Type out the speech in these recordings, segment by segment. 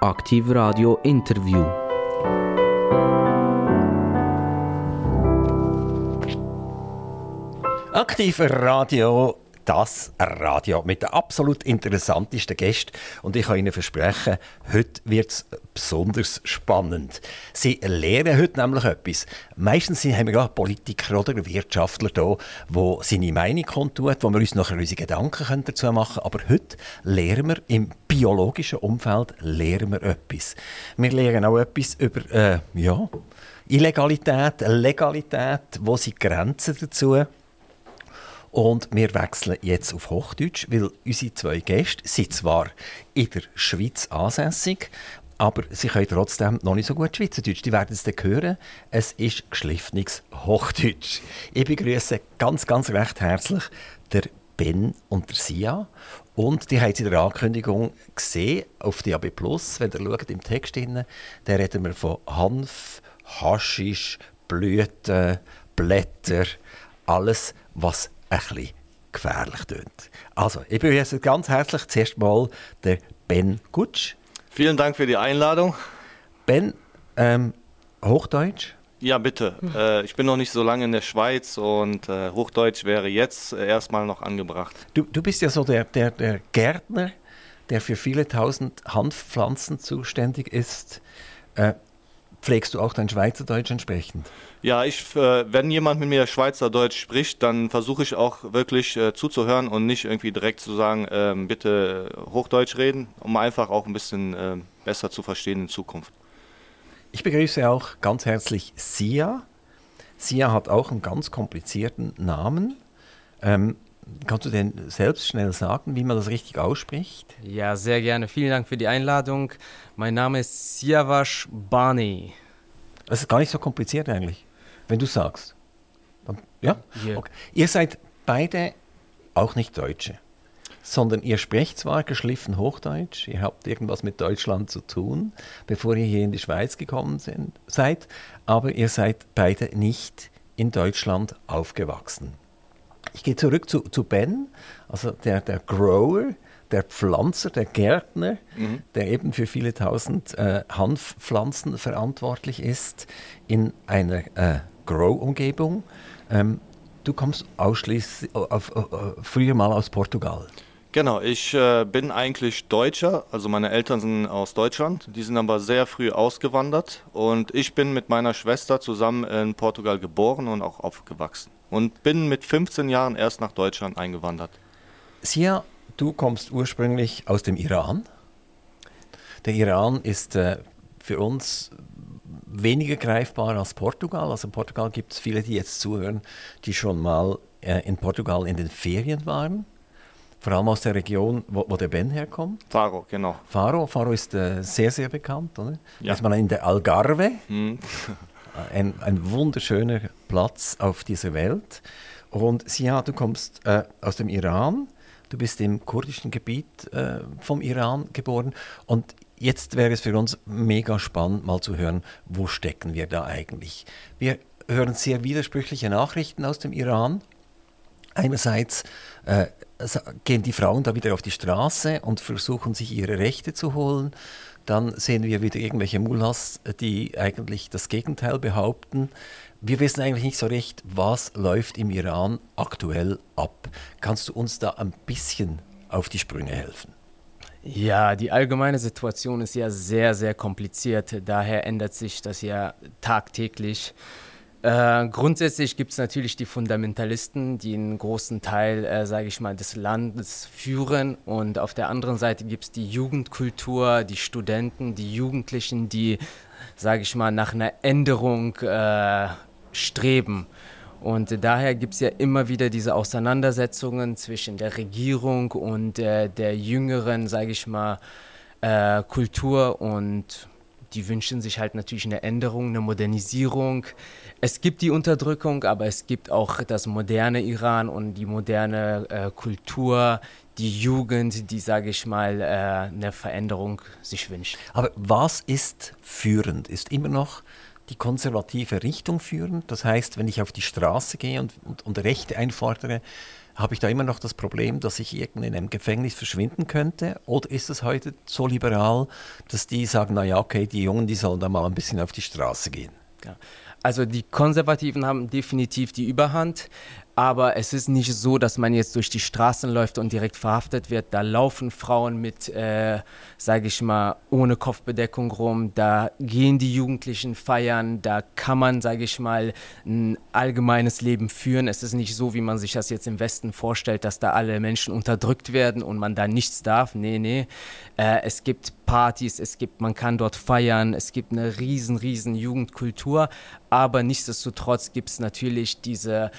Aktiv Radio Interview. Aktiv Radio das Radio mit den absolut interessantesten Gästen. Und ich kann Ihnen versprechen, heute wird es besonders spannend. Sie lernen heute nämlich etwas. Meistens haben wir gerade Politiker oder Wirtschaftler da, wo seine Meinung kundtut, wo wir uns nachher unsere Gedanken dazu machen können. Aber heute lernen wir im biologischen Umfeld lernen wir etwas. Wir lernen auch etwas über äh, ja, Illegalität, Legalität, wo sind Grenzen dazu und wir wechseln jetzt auf Hochdeutsch, weil unsere zwei Gäste sind zwar in der Schweiz ansässig, aber sie können trotzdem noch nicht so gut Schweizerdeutsch. Die werden es dann hören. Es ist geschliffenes Hochdeutsch. Ich begrüße ganz, ganz recht herzlich der Ben und der Sia. Und die haben sie in der Ankündigung gesehen auf DAB+. Wenn ihr schaut im Text, drin, da reden wir von Hanf, Haschisch, Blüten, Blätter, alles, was ein bisschen gefährlich tönt. Also, ich begrüße ganz herzlich zuerst mal den Ben Gutsch. Vielen Dank für die Einladung. Ben, ähm, Hochdeutsch? Ja, bitte. Äh, ich bin noch nicht so lange in der Schweiz und äh, Hochdeutsch wäre jetzt äh, erstmal noch angebracht. Du, du bist ja so der, der, der Gärtner, der für viele tausend Hanfpflanzen zuständig ist. Pflegst du auch dein Schweizerdeutsch entsprechend? Ja, ich, äh, wenn jemand mit mir Schweizerdeutsch spricht, dann versuche ich auch wirklich äh, zuzuhören und nicht irgendwie direkt zu sagen, äh, bitte Hochdeutsch reden, um einfach auch ein bisschen äh, besser zu verstehen in Zukunft. Ich begrüße auch ganz herzlich Sia. Sia hat auch einen ganz komplizierten Namen. Ähm, Kannst du denn selbst schnell sagen, wie man das richtig ausspricht? Ja, sehr gerne. Vielen Dank für die Einladung. Mein Name ist Siavash Bani. Das ist gar nicht so kompliziert eigentlich, wenn du sagst. Dann, ja? Yeah. Okay. Ihr seid beide auch nicht Deutsche, sondern ihr sprecht zwar geschliffen Hochdeutsch, ihr habt irgendwas mit Deutschland zu tun, bevor ihr hier in die Schweiz gekommen sind, seid, aber ihr seid beide nicht in Deutschland aufgewachsen. Ich gehe zurück zu, zu Ben, also der, der Grower, der Pflanzer, der Gärtner, mhm. der eben für viele tausend äh, Hanfpflanzen verantwortlich ist in einer äh, Grow-Umgebung. Ähm, du kommst ausschließlich auf, auf, auf, früher mal aus Portugal. Genau, ich äh, bin eigentlich Deutscher, also meine Eltern sind aus Deutschland, die sind aber sehr früh ausgewandert und ich bin mit meiner Schwester zusammen in Portugal geboren und auch aufgewachsen und bin mit 15 Jahren erst nach Deutschland eingewandert. Sia, du kommst ursprünglich aus dem Iran. Der Iran ist äh, für uns weniger greifbar als Portugal. Also in Portugal gibt es viele, die jetzt zuhören, die schon mal äh, in Portugal in den Ferien waren. Vor allem aus der Region, wo, wo der Ben herkommt. Faro, genau. Faro, Faro ist äh, sehr, sehr bekannt. Oder? Ja. Ist man in der Algarve. Hm. ein, ein wunderschöner Platz auf dieser Welt. Und Sia, du kommst äh, aus dem Iran, du bist im kurdischen Gebiet äh, vom Iran geboren und jetzt wäre es für uns mega spannend, mal zu hören, wo stecken wir da eigentlich. Wir hören sehr widersprüchliche Nachrichten aus dem Iran. Einerseits äh, gehen die Frauen da wieder auf die Straße und versuchen sich ihre Rechte zu holen. Dann sehen wir wieder irgendwelche Mullahs, die eigentlich das Gegenteil behaupten. Wir wissen eigentlich nicht so recht, was läuft im Iran aktuell ab. Kannst du uns da ein bisschen auf die Sprünge helfen? Ja, die allgemeine Situation ist ja sehr, sehr kompliziert. Daher ändert sich das ja tagtäglich. Äh, grundsätzlich gibt es natürlich die Fundamentalisten, die einen großen Teil, äh, sage ich mal, des Landes führen. Und auf der anderen Seite gibt es die Jugendkultur, die Studenten, die Jugendlichen, die, sage ich mal, nach einer Änderung äh, streben. Und daher gibt es ja immer wieder diese Auseinandersetzungen zwischen der Regierung und äh, der jüngeren, sage ich mal, äh, Kultur und die wünschen sich halt natürlich eine Änderung, eine Modernisierung. Es gibt die Unterdrückung, aber es gibt auch das moderne Iran und die moderne äh, Kultur, die Jugend, die, sage ich mal, äh, eine Veränderung sich wünscht. Aber was ist führend? Ist immer noch die konservative Richtung führend? Das heißt, wenn ich auf die Straße gehe und, und, und Rechte einfordere, habe ich da immer noch das Problem, dass ich irgendwie in einem Gefängnis verschwinden könnte? Oder ist es heute so liberal, dass die sagen, naja, okay, die Jungen, die sollen da mal ein bisschen auf die Straße gehen? Ja. Also die Konservativen haben definitiv die Überhand. Aber es ist nicht so, dass man jetzt durch die Straßen läuft und direkt verhaftet wird. Da laufen Frauen mit, äh, sage ich mal, ohne Kopfbedeckung rum. Da gehen die Jugendlichen feiern. Da kann man, sage ich mal, ein allgemeines Leben führen. Es ist nicht so, wie man sich das jetzt im Westen vorstellt, dass da alle Menschen unterdrückt werden und man da nichts darf. Nee, nee. Äh, es gibt Partys, es gibt, man kann dort feiern. Es gibt eine riesen, riesen Jugendkultur. Aber nichtsdestotrotz gibt es natürlich diese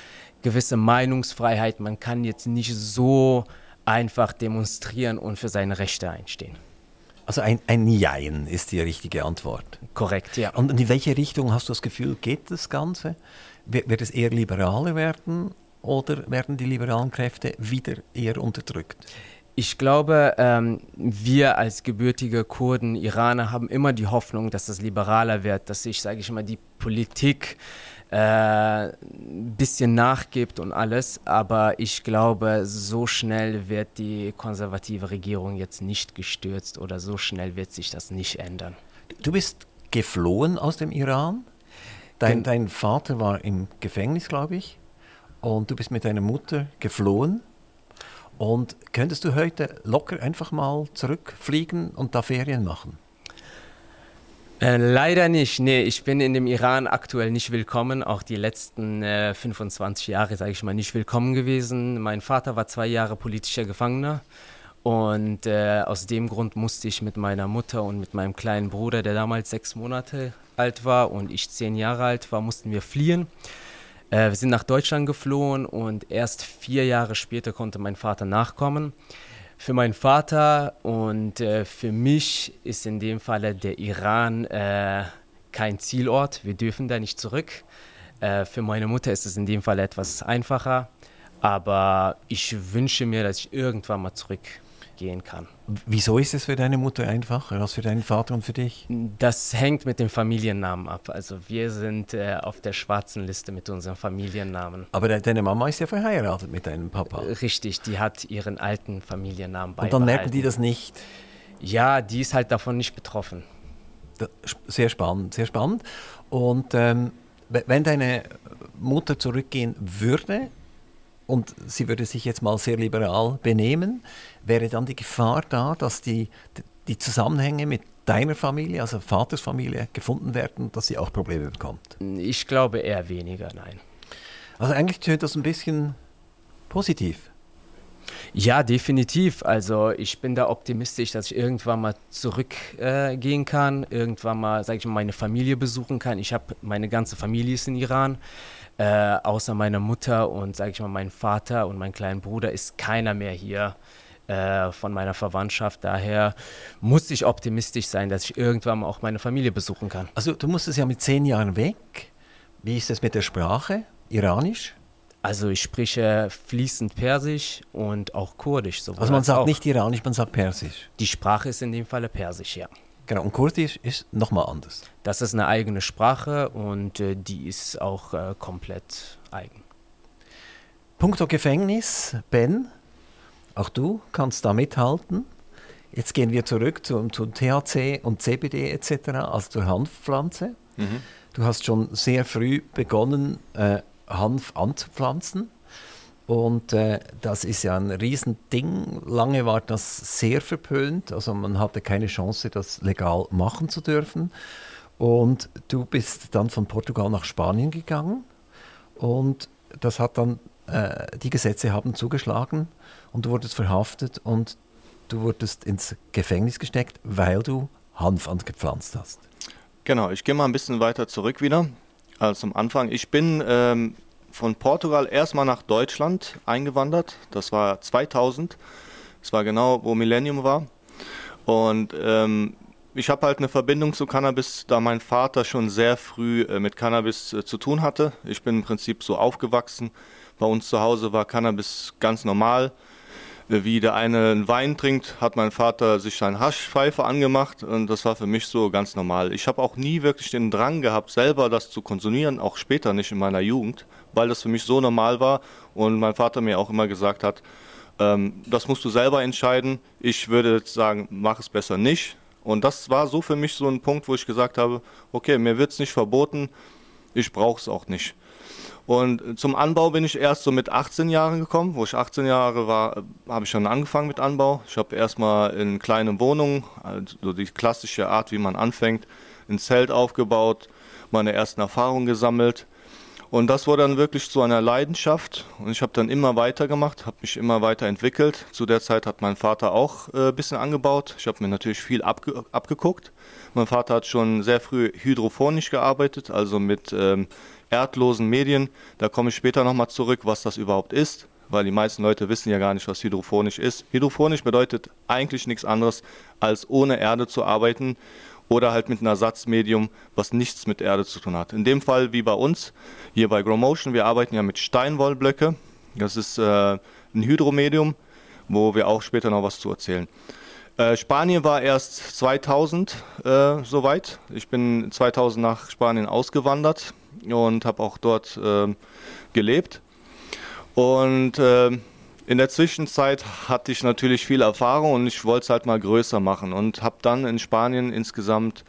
gewisse Meinungsfreiheit. Man kann jetzt nicht so einfach demonstrieren und für seine Rechte einstehen. Also ein, ein Jein ist die richtige Antwort. Korrekt, ja. Und in welche Richtung hast du das Gefühl, geht das Ganze? Wird es eher liberaler werden oder werden die liberalen Kräfte wieder eher unterdrückt? Ich glaube, ähm, wir als gebürtige Kurden, Iraner, haben immer die Hoffnung, dass es liberaler wird, dass sich, sage ich mal, die Politik ein äh, bisschen nachgibt und alles. Aber ich glaube, so schnell wird die konservative Regierung jetzt nicht gestürzt oder so schnell wird sich das nicht ändern. Du bist geflohen aus dem Iran. Dein, dein Vater war im Gefängnis, glaube ich. Und du bist mit deiner Mutter geflohen. Und könntest du heute locker einfach mal zurückfliegen und da Ferien machen? Äh, leider nicht. Nee, ich bin in dem Iran aktuell nicht willkommen. Auch die letzten äh, 25 Jahre, sage ich mal, nicht willkommen gewesen. Mein Vater war zwei Jahre politischer Gefangener. Und äh, aus dem Grund musste ich mit meiner Mutter und mit meinem kleinen Bruder, der damals sechs Monate alt war und ich zehn Jahre alt war, mussten wir fliehen. Äh, wir sind nach Deutschland geflohen und erst vier Jahre später konnte mein Vater nachkommen. Für meinen Vater und äh, für mich ist in dem Falle der Iran äh, kein Zielort. Wir dürfen da nicht zurück. Äh, für meine Mutter ist es in dem Fall etwas einfacher. Aber ich wünsche mir, dass ich irgendwann mal zurück gehen kann. Wieso ist es für deine Mutter einfacher als für deinen Vater und für dich? Das hängt mit dem Familiennamen ab. Also wir sind äh, auf der schwarzen Liste mit unserem Familiennamen. Aber de deine Mama ist ja verheiratet mit deinem Papa. Richtig, die hat ihren alten Familiennamen beibehalten. Und dann merken die das nicht? Ja, die ist halt davon nicht betroffen. Sehr spannend, sehr spannend. Und ähm, wenn deine Mutter zurückgehen würde, und sie würde sich jetzt mal sehr liberal benehmen, wäre dann die Gefahr da, dass die, die Zusammenhänge mit deiner Familie, also Vatersfamilie, gefunden werden, dass sie auch Probleme bekommt? Ich glaube eher weniger, nein. Also eigentlich tönt das ein bisschen positiv. Ja, definitiv. Also ich bin da optimistisch, dass ich irgendwann mal zurückgehen äh, kann, irgendwann mal, sage ich mal, meine Familie besuchen kann. Ich habe meine ganze Familie ist in Iran. Äh, außer meiner Mutter und, sage ich mal, mein Vater und mein kleinen Bruder ist keiner mehr hier äh, von meiner Verwandtschaft. Daher muss ich optimistisch sein, dass ich irgendwann mal auch meine Familie besuchen kann. Also du musstest ja mit zehn Jahren weg. Wie ist es mit der Sprache? Iranisch? Also ich spreche fließend Persisch und auch Kurdisch. Also man sagt auch. nicht Iranisch, man sagt Persisch. Die Sprache ist in dem Falle Persisch, ja. Genau, und Kurdisch ist nochmal anders. Das ist eine eigene Sprache und äh, die ist auch äh, komplett eigen. Punkto Gefängnis, Ben, auch du kannst da mithalten. Jetzt gehen wir zurück zum, zum THC und CBD etc., also zur Hanfpflanze. Mhm. Du hast schon sehr früh begonnen, äh, Hanf anzupflanzen. Und äh, das ist ja ein Riesending. Lange war das sehr verpönt. Also man hatte keine Chance, das legal machen zu dürfen. Und du bist dann von Portugal nach Spanien gegangen. Und das hat dann, äh, die Gesetze haben zugeschlagen und du wurdest verhaftet und du wurdest ins Gefängnis gesteckt, weil du Hanf angepflanzt hast. Genau, ich gehe mal ein bisschen weiter zurück wieder als am Anfang. Ich bin ähm, von Portugal erstmal nach Deutschland eingewandert. Das war 2000. Das war genau, wo Millennium war. Und ähm, ich habe halt eine Verbindung zu Cannabis, da mein Vater schon sehr früh äh, mit Cannabis äh, zu tun hatte. Ich bin im Prinzip so aufgewachsen. Bei uns zu Hause war Cannabis ganz normal. wie der eine einen Wein trinkt, hat mein Vater sich eine Haschpfeife angemacht und das war für mich so ganz normal. Ich habe auch nie wirklich den Drang gehabt, selber das zu konsumieren, auch später nicht in meiner Jugend, weil das für mich so normal war und mein Vater mir auch immer gesagt hat, ähm, das musst du selber entscheiden. Ich würde jetzt sagen, mach es besser nicht. Und das war so für mich so ein Punkt, wo ich gesagt habe, okay, mir wird es nicht verboten, ich brauche es auch nicht. Und zum Anbau bin ich erst so mit 18 Jahren gekommen. Wo ich 18 Jahre war, habe ich schon angefangen mit Anbau. Ich habe erstmal in kleinen Wohnungen, also die klassische Art, wie man anfängt, ein Zelt aufgebaut, meine ersten Erfahrungen gesammelt. Und das wurde dann wirklich zu einer Leidenschaft und ich habe dann immer weitergemacht, habe mich immer weiterentwickelt. Zu der Zeit hat mein Vater auch äh, ein bisschen angebaut. Ich habe mir natürlich viel abge abgeguckt. Mein Vater hat schon sehr früh hydrophonisch gearbeitet, also mit ähm, erdlosen Medien. Da komme ich später nochmal zurück, was das überhaupt ist, weil die meisten Leute wissen ja gar nicht, was hydrophonisch ist. Hydrophonisch bedeutet eigentlich nichts anderes, als ohne Erde zu arbeiten oder halt mit einem Ersatzmedium, was nichts mit Erde zu tun hat. In dem Fall wie bei uns, hier bei Growmotion, wir arbeiten ja mit Steinwollblöcke. Das ist äh, ein Hydromedium, wo wir auch später noch was zu erzählen. Äh, Spanien war erst 2000 äh, soweit. Ich bin 2000 nach Spanien ausgewandert und habe auch dort äh, gelebt. Und äh, in der Zwischenzeit hatte ich natürlich viel Erfahrung und ich wollte es halt mal größer machen und habe dann in Spanien insgesamt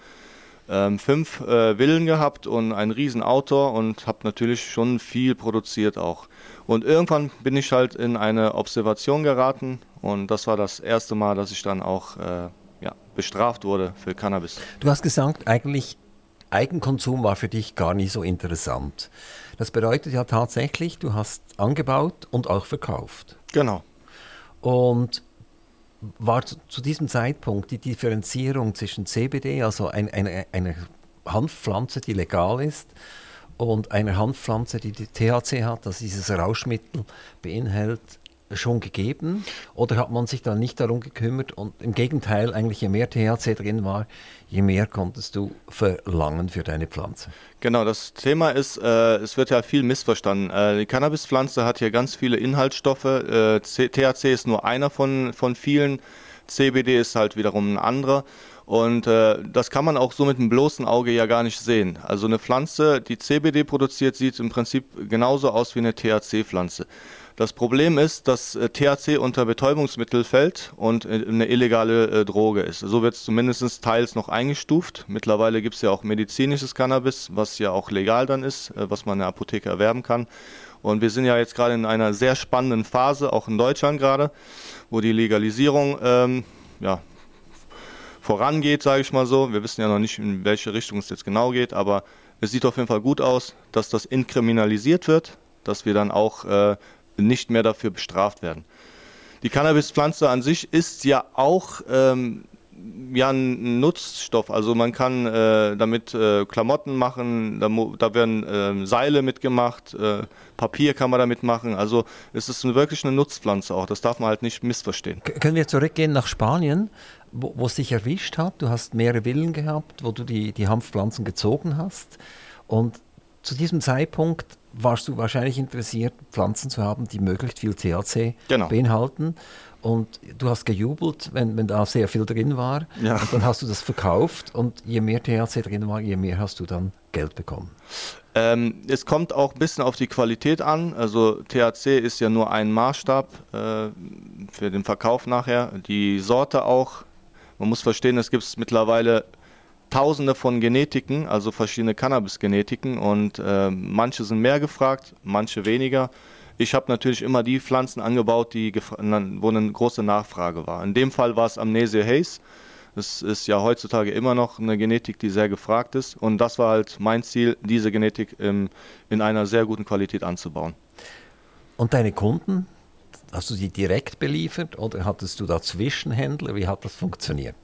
ähm, fünf äh, Villen gehabt und ein Riesenauto und habe natürlich schon viel produziert auch. Und irgendwann bin ich halt in eine Observation geraten und das war das erste Mal, dass ich dann auch äh, ja, bestraft wurde für Cannabis. Du hast gesagt, eigentlich Eigenkonsum war für dich gar nicht so interessant. Das bedeutet ja tatsächlich, du hast angebaut und auch verkauft. Genau. Und war zu, diesem Zeitpunkt die Differenzierung zwischen CBD, also ein, eine, eine Hanfpflanze, die legal ist, und einer Hanfpflanze, die, die THC hat, also dieses Rauschmittel beinhält, schon gegeben? Oder hat man sich da nicht darum gekümmert? Und im Gegenteil, eigentlich je mehr THC drin war, je mehr konntest du verlangen für deine Pflanze. Genau, das Thema ist, äh, es wird ja viel missverstanden. Äh, die Cannabispflanze hat hier ganz viele Inhaltsstoffe. Äh, THC ist nur einer von, von vielen. CBD ist halt wiederum ein anderer. Und äh, das kann man auch so mit dem bloßen Auge ja gar nicht sehen. Also eine Pflanze, die CBD produziert, sieht im Prinzip genauso aus wie eine THC-Pflanze. Das Problem ist, dass äh, THC unter Betäubungsmittel fällt und äh, eine illegale äh, Droge ist. So wird es zumindest teils noch eingestuft. Mittlerweile gibt es ja auch medizinisches Cannabis, was ja auch legal dann ist, was man in der Apotheke erwerben kann. Und wir sind ja jetzt gerade in einer sehr spannenden Phase, auch in Deutschland gerade, wo die Legalisierung ähm, ja, vorangeht, sage ich mal so. Wir wissen ja noch nicht, in welche Richtung es jetzt genau geht, aber es sieht auf jeden Fall gut aus, dass das inkriminalisiert wird, dass wir dann auch äh, nicht mehr dafür bestraft werden. Die Cannabispflanze an sich ist ja auch ähm, ja ein Nutzstoff. Also man kann äh, damit äh, Klamotten machen, da, da werden äh, Seile mitgemacht, äh, Papier kann man damit machen. Also es ist wirklich eine Nutzpflanze auch. Das darf man halt nicht missverstehen. Können wir zurückgehen nach Spanien, wo, wo es dich erwischt hat? Du hast mehrere Villen gehabt, wo du die, die Hanfpflanzen gezogen hast. Und zu diesem Zeitpunkt warst du wahrscheinlich interessiert, Pflanzen zu haben, die möglichst viel THC genau. beinhalten. Und du hast gejubelt, wenn, wenn da sehr viel drin war. Ja. Und dann hast du das verkauft und je mehr THC drin war, je mehr hast du dann Geld bekommen. Ähm, es kommt auch ein bisschen auf die Qualität an. Also THC ist ja nur ein Maßstab äh, für den Verkauf nachher. Die Sorte auch. Man muss verstehen, es gibt mittlerweile tausende von Genetiken, also verschiedene Cannabis-Genetiken und äh, manche sind mehr gefragt, manche weniger. Ich habe natürlich immer die Pflanzen angebaut, die wo eine große Nachfrage war. In dem Fall war es Amnesia Haze. Das ist ja heutzutage immer noch eine Genetik, die sehr gefragt ist. Und das war halt mein Ziel, diese Genetik im, in einer sehr guten Qualität anzubauen. Und deine Kunden, hast du sie direkt beliefert oder hattest du da Zwischenhändler? Wie hat das funktioniert?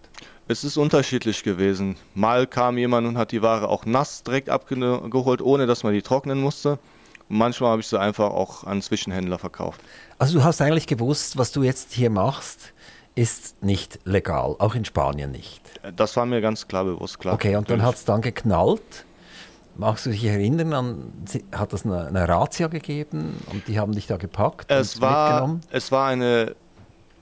Es ist unterschiedlich gewesen. Mal kam jemand und hat die Ware auch nass direkt abgeholt, ohne dass man die trocknen musste. Und manchmal habe ich sie einfach auch an Zwischenhändler verkauft. Also du hast eigentlich gewusst, was du jetzt hier machst, ist nicht legal, auch in Spanien nicht. Das war mir ganz klar bewusst, klar. Okay, und dann hat es dann geknallt. Magst du dich erinnern an, hat es eine, eine Razzia gegeben und die haben dich da gepackt? Es war, es war eine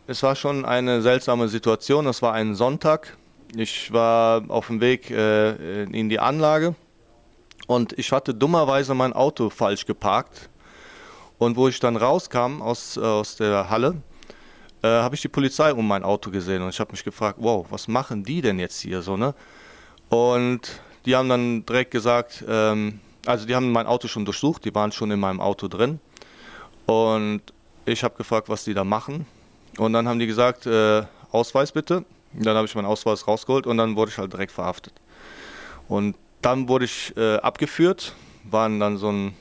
es war schon eine seltsame Situation. Es war ein Sonntag. Ich war auf dem Weg äh, in die Anlage und ich hatte dummerweise mein Auto falsch geparkt. Und wo ich dann rauskam aus, aus der Halle, äh, habe ich die Polizei um mein Auto gesehen und ich habe mich gefragt, wow, was machen die denn jetzt hier so, ne? Und die haben dann direkt gesagt, ähm, also die haben mein Auto schon durchsucht, die waren schon in meinem Auto drin. Und ich habe gefragt, was die da machen. Und dann haben die gesagt, äh, Ausweis bitte. Und dann habe ich meinen Ausweis rausgeholt und dann wurde ich halt direkt verhaftet. Und dann wurde ich äh, abgeführt, waren dann so ein,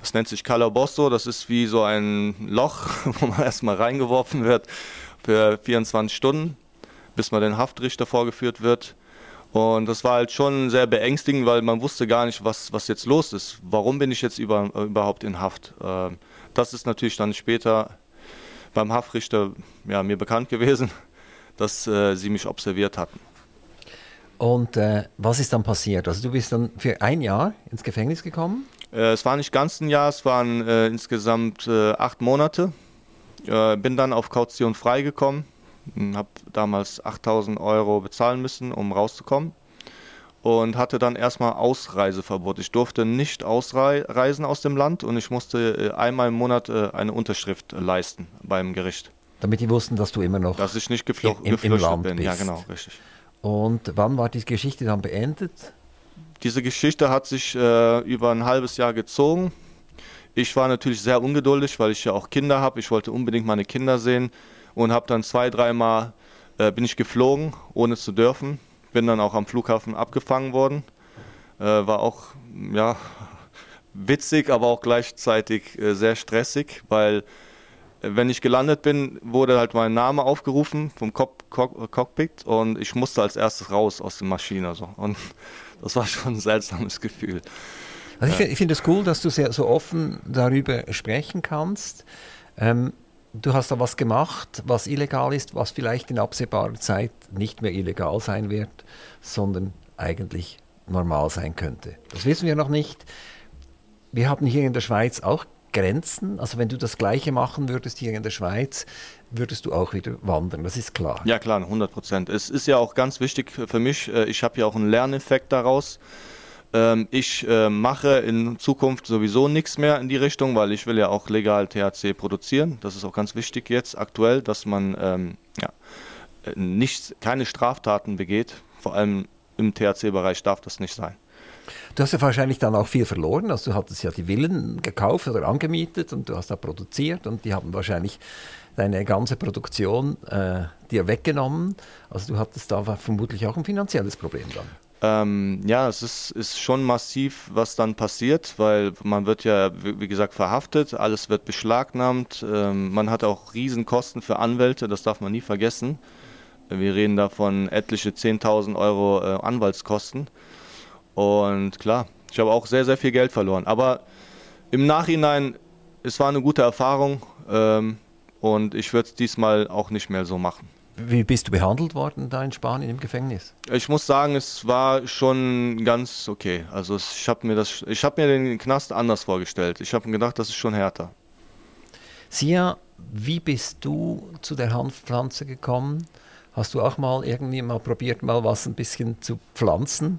das nennt sich Calabosso, das ist wie so ein Loch, wo man erstmal reingeworfen wird für 24 Stunden, bis man den Haftrichter vorgeführt wird. Und das war halt schon sehr beängstigend, weil man wusste gar nicht, was, was jetzt los ist. Warum bin ich jetzt über, überhaupt in Haft? Äh, das ist natürlich dann später beim Haftrichter ja, mir bekannt gewesen, dass äh, sie mich observiert hatten. Und äh, was ist dann passiert? Also du bist dann für ein Jahr ins Gefängnis gekommen? Äh, es war nicht ganz ein Jahr, es waren äh, insgesamt äh, acht Monate. Äh, bin dann auf Kaution freigekommen, habe damals 8000 Euro bezahlen müssen, um rauszukommen und hatte dann erstmal Ausreiseverbot. Ich durfte nicht ausreisen aus dem Land und ich musste äh, einmal im Monat eine Unterschrift leisten beim Gericht. Damit die wussten, dass du immer noch dass ich nicht geflo im, im Land bin. Bist. Ja, genau, richtig. Und wann war die Geschichte dann beendet? Diese Geschichte hat sich äh, über ein halbes Jahr gezogen. Ich war natürlich sehr ungeduldig, weil ich ja auch Kinder habe. Ich wollte unbedingt meine Kinder sehen und habe dann zwei, dreimal äh, bin ich geflogen, ohne zu dürfen. Bin dann auch am Flughafen abgefangen worden. Äh, war auch ja witzig, aber auch gleichzeitig äh, sehr stressig, weil wenn ich gelandet bin, wurde halt mein Name aufgerufen vom Cock Cock Cockpit und ich musste als erstes raus aus der Maschine. So. Und das war schon ein seltsames Gefühl. Also ich, ich finde es cool, dass du sehr, so offen darüber sprechen kannst. Ähm, du hast da was gemacht, was illegal ist, was vielleicht in absehbarer Zeit nicht mehr illegal sein wird, sondern eigentlich normal sein könnte. Das wissen wir noch nicht. Wir haben hier in der Schweiz auch Grenzen? Also wenn du das Gleiche machen würdest hier in der Schweiz, würdest du auch wieder wandern, das ist klar. Ja klar, 100 Prozent. Es ist ja auch ganz wichtig für mich, äh, ich habe ja auch einen Lerneffekt daraus. Ähm, ich äh, mache in Zukunft sowieso nichts mehr in die Richtung, weil ich will ja auch legal THC produzieren. Das ist auch ganz wichtig jetzt aktuell, dass man ähm, ja, äh, nicht, keine Straftaten begeht. Vor allem im THC-Bereich darf das nicht sein. Du hast ja wahrscheinlich dann auch viel verloren. Also du hattest ja die Villen gekauft oder angemietet und du hast da produziert und die haben wahrscheinlich deine ganze Produktion äh, dir weggenommen. Also du hattest da vermutlich auch ein finanzielles Problem dann. Ähm, ja, es ist, ist schon massiv, was dann passiert, weil man wird ja, wie gesagt, verhaftet, alles wird beschlagnahmt, ähm, man hat auch Riesenkosten für Anwälte, das darf man nie vergessen. Wir reden da von etliche 10.000 Euro äh, Anwaltskosten. Und klar, ich habe auch sehr, sehr viel Geld verloren. Aber im Nachhinein, es war eine gute Erfahrung ähm, und ich würde es diesmal auch nicht mehr so machen. Wie bist du behandelt worden da in Spanien im Gefängnis? Ich muss sagen, es war schon ganz okay. Also ich habe mir das, ich habe mir den Knast anders vorgestellt. Ich habe mir gedacht, das ist schon härter. Sia, wie bist du zu der Hanfpflanze gekommen? Hast du auch mal irgendwie mal probiert, mal was ein bisschen zu pflanzen?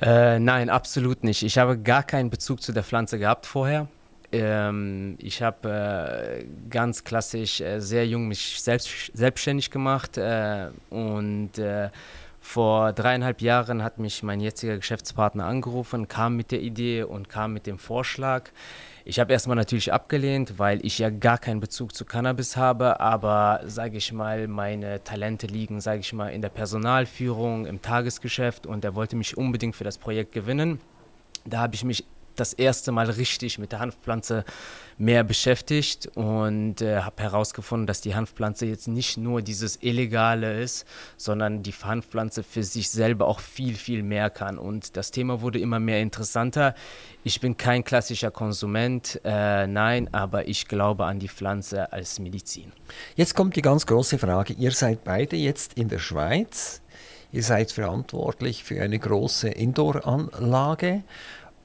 Äh, nein, absolut nicht. Ich habe gar keinen Bezug zu der Pflanze gehabt vorher. Ähm, ich habe äh, ganz klassisch äh, sehr jung mich selbst, selbstständig gemacht äh, und äh, vor dreieinhalb Jahren hat mich mein jetziger Geschäftspartner angerufen, kam mit der Idee und kam mit dem Vorschlag. Ich habe erstmal natürlich abgelehnt, weil ich ja gar keinen Bezug zu Cannabis habe, aber sage ich mal, meine Talente liegen, sage ich mal, in der Personalführung, im Tagesgeschäft und er wollte mich unbedingt für das Projekt gewinnen. Da habe ich mich das erste Mal richtig mit der Hanfpflanze mehr beschäftigt und äh, habe herausgefunden, dass die Hanfpflanze jetzt nicht nur dieses Illegale ist, sondern die Hanfpflanze für sich selber auch viel, viel mehr kann. Und das Thema wurde immer mehr interessanter. Ich bin kein klassischer Konsument, äh, nein, aber ich glaube an die Pflanze als Medizin. Jetzt kommt die ganz große Frage. Ihr seid beide jetzt in der Schweiz. Ihr seid verantwortlich für eine große Indoor-Anlage.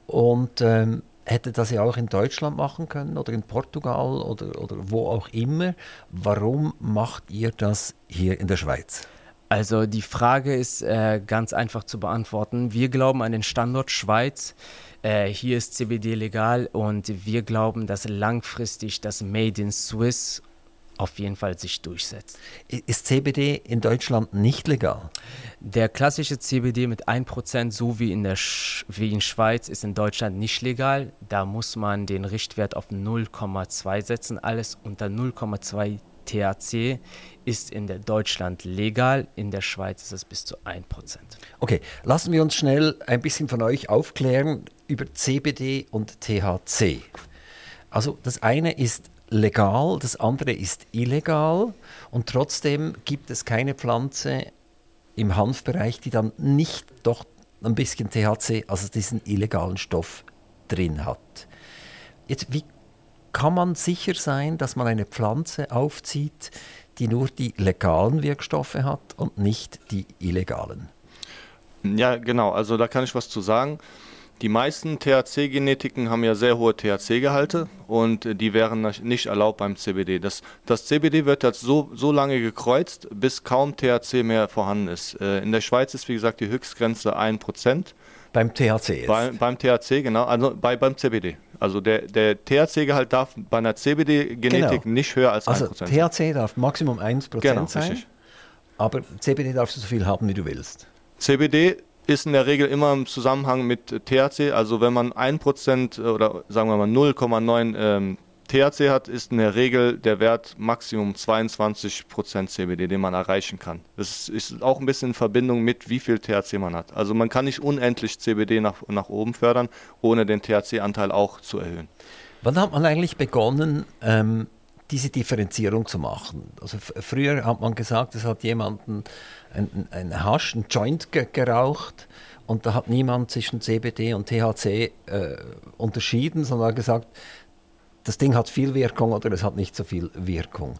Und ähm, hätte das ja auch in Deutschland machen können oder in Portugal oder, oder wo auch immer. Warum macht ihr das hier in der Schweiz? Also die Frage ist äh, ganz einfach zu beantworten. Wir glauben an den Standort Schweiz. Äh, hier ist CBD legal und wir glauben, dass langfristig das Made in Swiss auf jeden Fall sich durchsetzt. Ist CBD in Deutschland nicht legal? Der klassische CBD mit 1%, so wie in, der Sch wie in Schweiz, ist in Deutschland nicht legal. Da muss man den Richtwert auf 0,2 setzen. Alles unter 0,2 THC ist in der Deutschland legal, in der Schweiz ist es bis zu 1%. Okay, lassen wir uns schnell ein bisschen von euch aufklären über CBD und THC. Also das eine ist legal, das andere ist illegal und trotzdem gibt es keine Pflanze im Hanfbereich, die dann nicht doch ein bisschen THC, also diesen illegalen Stoff drin hat. Jetzt, wie kann man sicher sein, dass man eine Pflanze aufzieht, die nur die legalen Wirkstoffe hat und nicht die illegalen? Ja, genau. Also da kann ich was zu sagen. Die meisten THC-Genetiken haben ja sehr hohe THC-Gehalte und die wären nicht erlaubt beim CBD. Das, das CBD wird jetzt so, so lange gekreuzt, bis kaum THC mehr vorhanden ist. Äh, in der Schweiz ist, wie gesagt, die Höchstgrenze 1%. Beim THC jetzt? Bei, beim THC, genau, also bei, beim CBD. Also der, der THC-Gehalt darf bei einer CBD-Genetik genau. nicht höher als also 1% sein. Also THC darf Maximum 1% genau, sein, richtig. aber CBD darfst du so viel haben, wie du willst. CBD ist in der Regel immer im Zusammenhang mit THC. Also wenn man 1% oder sagen wir mal 0,9 ähm, THC hat, ist in der Regel der Wert Maximum 22% CBD, den man erreichen kann. Das ist auch ein bisschen in Verbindung mit, wie viel THC man hat. Also man kann nicht unendlich CBD nach, nach oben fördern, ohne den THC-Anteil auch zu erhöhen. Wann hat man eigentlich begonnen, ähm, diese Differenzierung zu machen? Also früher hat man gesagt, es hat jemanden ein, ein Hasch, ein Joint ge geraucht und da hat niemand zwischen CBD und THC äh, unterschieden, sondern gesagt, das Ding hat viel Wirkung oder es hat nicht so viel Wirkung.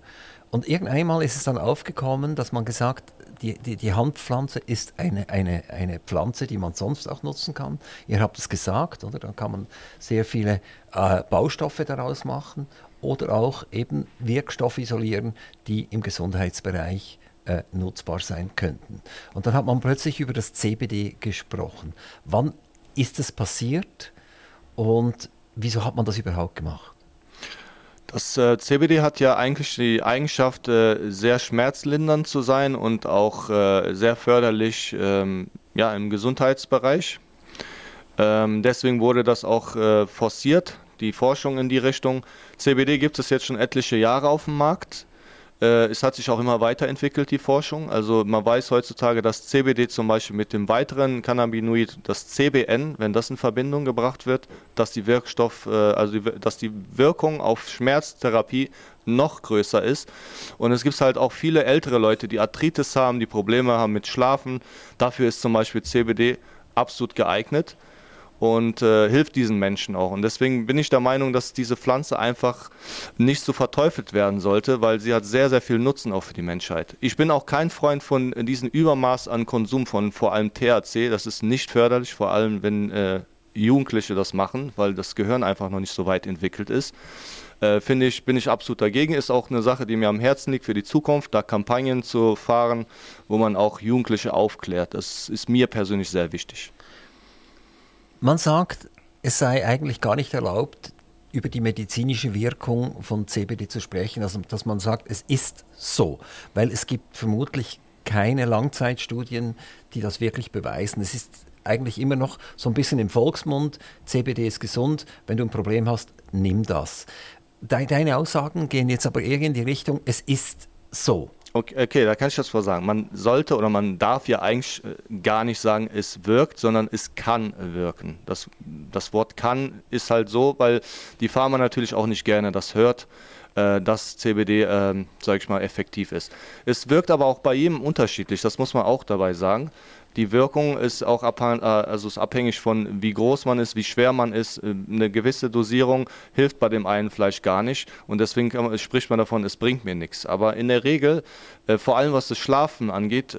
Und irgendeinmal ist es dann aufgekommen, dass man gesagt die, die, die Handpflanze ist eine, eine, eine Pflanze, die man sonst auch nutzen kann. Ihr habt es gesagt, oder? Dann kann man sehr viele äh, Baustoffe daraus machen oder auch eben Wirkstoffe isolieren, die im Gesundheitsbereich äh, nutzbar sein könnten. Und dann hat man plötzlich über das CBD gesprochen. Wann ist es passiert und wieso hat man das überhaupt gemacht? Das äh, CBD hat ja eigentlich die Eigenschaft, äh, sehr schmerzlindernd zu sein und auch äh, sehr förderlich ähm, ja, im Gesundheitsbereich. Ähm, deswegen wurde das auch äh, forciert, die Forschung in die Richtung. CBD gibt es jetzt schon etliche Jahre auf dem Markt. Äh, es hat sich auch immer weiterentwickelt, die Forschung. Also man weiß heutzutage, dass CBD zum Beispiel mit dem weiteren Cannabinoid, das CBN, wenn das in Verbindung gebracht wird, dass die Wirkstoff, äh, also die, dass die Wirkung auf Schmerztherapie noch größer ist. Und es gibt halt auch viele ältere Leute, die Arthritis haben, die Probleme haben mit Schlafen. Dafür ist zum Beispiel CBD absolut geeignet und äh, hilft diesen Menschen auch. Und deswegen bin ich der Meinung, dass diese Pflanze einfach nicht so verteufelt werden sollte, weil sie hat sehr, sehr viel Nutzen auch für die Menschheit. Ich bin auch kein Freund von diesem Übermaß an Konsum von vor allem THC. Das ist nicht förderlich, vor allem wenn äh, Jugendliche das machen, weil das Gehirn einfach noch nicht so weit entwickelt ist. Äh, finde ich, bin ich absolut dagegen. Ist auch eine Sache, die mir am Herzen liegt für die Zukunft, da Kampagnen zu fahren, wo man auch Jugendliche aufklärt. Das ist mir persönlich sehr wichtig. Man sagt, es sei eigentlich gar nicht erlaubt, über die medizinische Wirkung von CBD zu sprechen, also dass man sagt, es ist so, weil es gibt vermutlich keine Langzeitstudien, die das wirklich beweisen. Es ist eigentlich immer noch so ein bisschen im Volksmund, CBD ist gesund, wenn du ein Problem hast, nimm das. Deine Aussagen gehen jetzt aber eher in die Richtung, es ist so. Okay, okay, da kann ich das vorsagen. Man sollte oder man darf ja eigentlich äh, gar nicht sagen, es wirkt, sondern es kann wirken. Das, das Wort kann ist halt so, weil die Pharma natürlich auch nicht gerne das hört, äh, dass CBD, äh, sage ich mal, effektiv ist. Es wirkt aber auch bei jedem unterschiedlich, das muss man auch dabei sagen. Die Wirkung ist auch abhängig, äh, also ist abhängig von, wie groß man ist, wie schwer man ist. Äh, eine gewisse Dosierung hilft bei dem einen Fleisch gar nicht und deswegen man, spricht man davon, es bringt mir nichts. Aber in der Regel, äh, vor allem was das Schlafen angeht,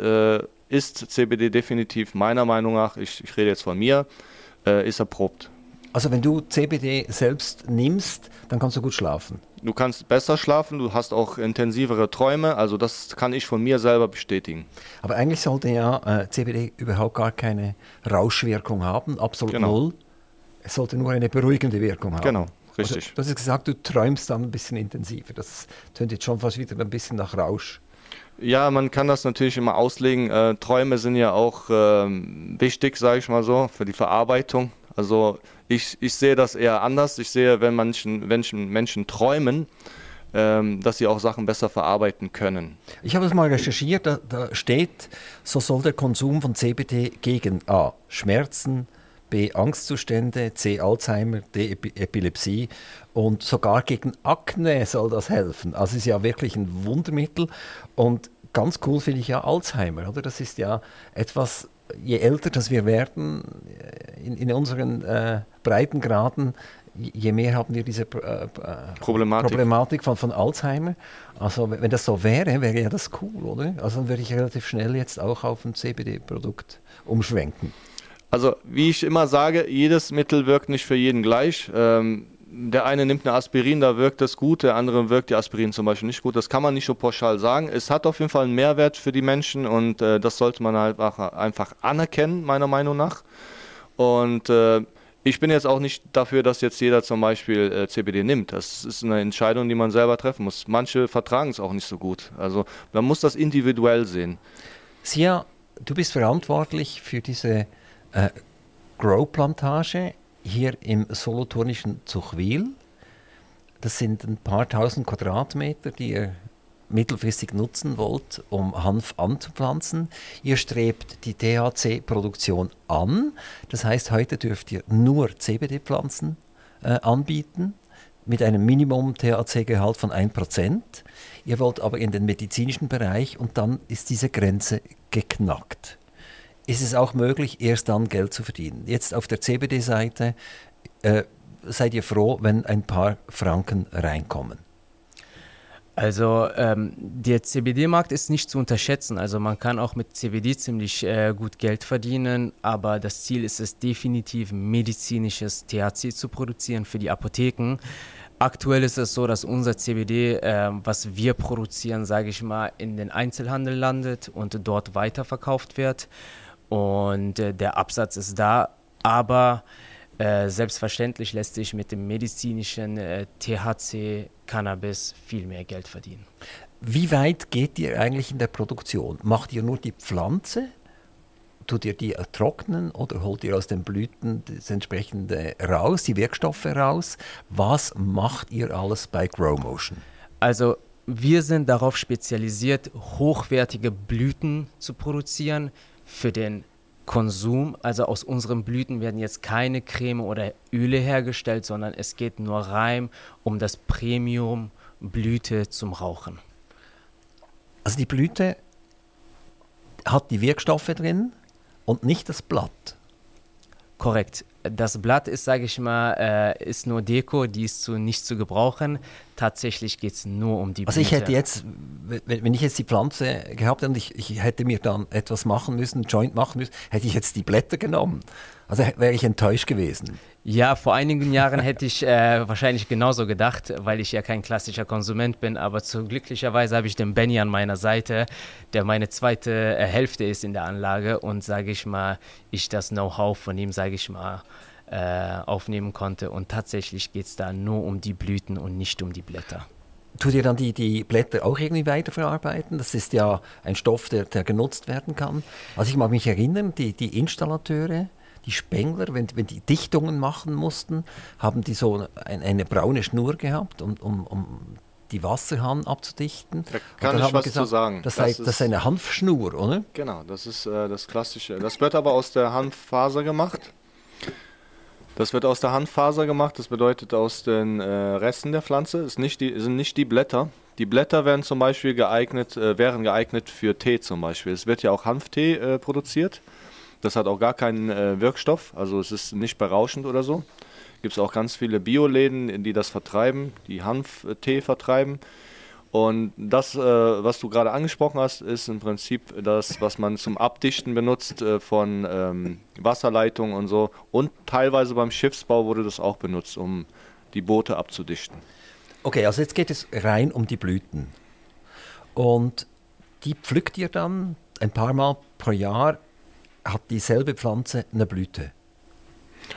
ist CBD definitiv meiner Meinung nach, ich, ich rede jetzt von mir, ist erprobt. Also wenn du CBD selbst nimmst, dann kannst du gut schlafen. Du kannst besser schlafen, du hast auch intensivere Träume, also das kann ich von mir selber bestätigen. Aber eigentlich sollte ja äh, CBD überhaupt gar keine Rauschwirkung haben, absolut Genau. null. Es sollte nur eine beruhigende Wirkung haben. Genau, richtig. Also, du hast gesagt, du träumst dann ein bisschen intensiver. Das tönt jetzt schon fast wieder ein bisschen nach Rausch. Ja, man kann das natürlich immer auslegen. Äh, Träume sind ja auch ähm, wichtig, sage ich mal so, für die Verarbeitung. Also ich, ich sehe das eher anders. Ich sehe, wenn Menschen, Menschen, Menschen träumen, ähm, dass sie auch Sachen besser verarbeiten können. Ich habe es mal recherchiert, da, da steht, so soll der Konsum von CBD gegen A. Schmerzen, B. Angstzustände, C. Alzheimer, D. Epi Epilepsie und sogar gegen Akne soll das helfen. Also es ist ja wirklich ein Wundermittel und ganz cool finde ich ja Alzheimer, oder? Das ist ja etwas, je älter das wir werden, äh, in, in unseren äh, Breitengraden, je mehr haben wir diese äh, äh, Problematik. Problematik von, von Alzheimer. Also wenn wenn das so wäre, wäre ja das cool, oder? Also dann würde ich relativ schnell jetzt auch auf ein CBD-Produkt umschwenken. Also wie ich immer sage, jedes Mittel wirkt nicht für jeden gleich. Ähm, der eine nimmt eine Aspirin, da wirkt es gut, der andere wirkt die Aspirin zum Beispiel nicht gut. Das kann man nicht so pauschal sagen. Es hat auf jeden Fall einen Mehrwert für die Menschen und äh, das sollte man halt einfach, einfach anerkennen, meiner Meinung nach. Und äh, ich bin jetzt auch nicht dafür, dass jetzt jeder zum Beispiel äh, CBD nimmt. Das ist eine Entscheidung, die man selber treffen muss. Manche vertragen es auch nicht so gut. Also man muss das individuell sehen. Sia, du bist verantwortlich für diese äh, Grow-Plantage hier im solothurnischen Zuchwil. Das sind ein paar tausend Quadratmeter, die ihr mittelfristig nutzen wollt, um Hanf anzupflanzen. Ihr strebt die THC-Produktion an. Das heißt, heute dürft ihr nur CBD-Pflanzen äh, anbieten mit einem Minimum-THC-Gehalt von 1%. Ihr wollt aber in den medizinischen Bereich und dann ist diese Grenze geknackt. Ist es auch möglich, erst dann Geld zu verdienen? Jetzt auf der CBD-Seite äh, seid ihr froh, wenn ein paar Franken reinkommen. Also ähm, der CBD-Markt ist nicht zu unterschätzen. Also man kann auch mit CBD ziemlich äh, gut Geld verdienen, aber das Ziel ist es definitiv, medizinisches THC zu produzieren für die Apotheken. Aktuell ist es so, dass unser CBD, äh, was wir produzieren, sage ich mal, in den Einzelhandel landet und dort weiterverkauft wird. Und äh, der Absatz ist da, aber äh, selbstverständlich lässt sich mit dem medizinischen äh, THC Cannabis viel mehr Geld verdienen. Wie weit geht ihr eigentlich in der Produktion? Macht ihr nur die Pflanze? Tut ihr die trocknen oder holt ihr aus den Blüten das entsprechende raus, die Wirkstoffe raus? Was macht ihr alles bei Grow Motion? Also wir sind darauf spezialisiert, hochwertige Blüten zu produzieren für den Konsum. Also aus unseren Blüten werden jetzt keine Creme oder Öle hergestellt, sondern es geht nur rein um das Premium Blüte zum Rauchen. Also die Blüte hat die Wirkstoffe drin und nicht das Blatt. Korrekt. Das Blatt ist, sage ich mal, äh, ist nur Deko, die ist zu, nicht zu gebrauchen. Tatsächlich geht es nur um die Also ich Blüte. hätte jetzt, wenn wenn ich jetzt die Pflanze gehabt hätte und ich, ich hätte mir dann etwas machen müssen, Joint machen müssen, hätte ich jetzt die Blätter genommen. Also wäre ich enttäuscht gewesen. Ja, vor einigen Jahren hätte ich äh, wahrscheinlich genauso gedacht, weil ich ja kein klassischer Konsument bin. Aber zu glücklicherweise habe ich den Benny an meiner Seite, der meine zweite äh, Hälfte ist in der Anlage und sage ich mal, ich das Know-how von ihm, sage ich mal, äh, aufnehmen konnte. Und tatsächlich geht es da nur um die Blüten und nicht um die Blätter. Tut ihr dann die, die Blätter auch irgendwie weiterverarbeiten? Das ist ja ein Stoff, der, der genutzt werden kann. Also ich mag mich erinnern, die, die Installateure, die Spengler, wenn, wenn die Dichtungen machen mussten, haben die so ein, eine braune Schnur gehabt, um, um, um die Wasserhahn abzudichten. Da kann ich was zu sagen. Das, Das sei, ist- das ist eine Hanfschnur, oder? Genau, das ist äh, das Klassische. Das wird aber aus der Hanffaser gemacht. Das wird aus der Hanffaser gemacht, das bedeutet aus den äh, Resten der Pflanze, ist nicht die, sind nicht die Blätter. Die Blätter werden zum Beispiel geeignet, äh, wären geeignet für Tee zum Beispiel. Es wird ja auch Hanftee äh, produziert. Das hat auch gar keinen äh, Wirkstoff, also es ist nicht berauschend oder so. Gibt es auch ganz viele Bioläden, die das vertreiben, die Hanftee vertreiben. Und das, äh, was du gerade angesprochen hast, ist im Prinzip das, was man zum Abdichten benutzt äh, von ähm, Wasserleitungen und so. Und teilweise beim Schiffsbau wurde das auch benutzt, um die Boote abzudichten. Okay, also jetzt geht es rein um die Blüten. Und die pflückt ihr dann ein paar Mal pro Jahr, hat dieselbe Pflanze eine Blüte.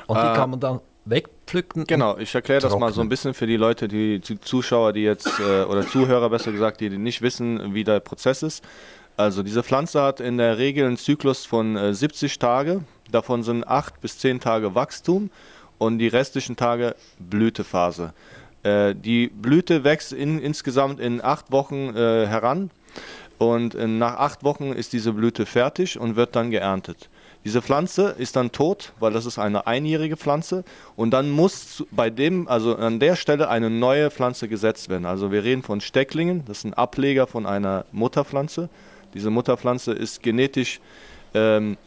Und die Äh, kann man dann wegpflücken. Genau, ich erkläre das mal so ein bisschen für die Leute, die, die Zuschauer, die jetzt, äh, oder Zuhörer besser gesagt, die nicht wissen, wie der Prozess ist. Also diese Pflanze hat in der Regel einen Zyklus von äh, 70 Tage. Davon sind 8 bis 10 Tage Wachstum und die restlichen Tage Blütephase. Äh, die Blüte wächst in, insgesamt in 8 Wochen äh, heran und äh, nach 8 Wochen ist diese Blüte fertig und wird dann geerntet. Diese Pflanze ist dann tot, weil das ist eine einjährige Pflanze und dann muss bei dem, also an der Stelle eine neue Pflanze gesetzt werden. Also wir reden von Stecklingen, das sind Ableger von einer Mutterpflanze. Diese Mutterpflanze ist genetisch ähm,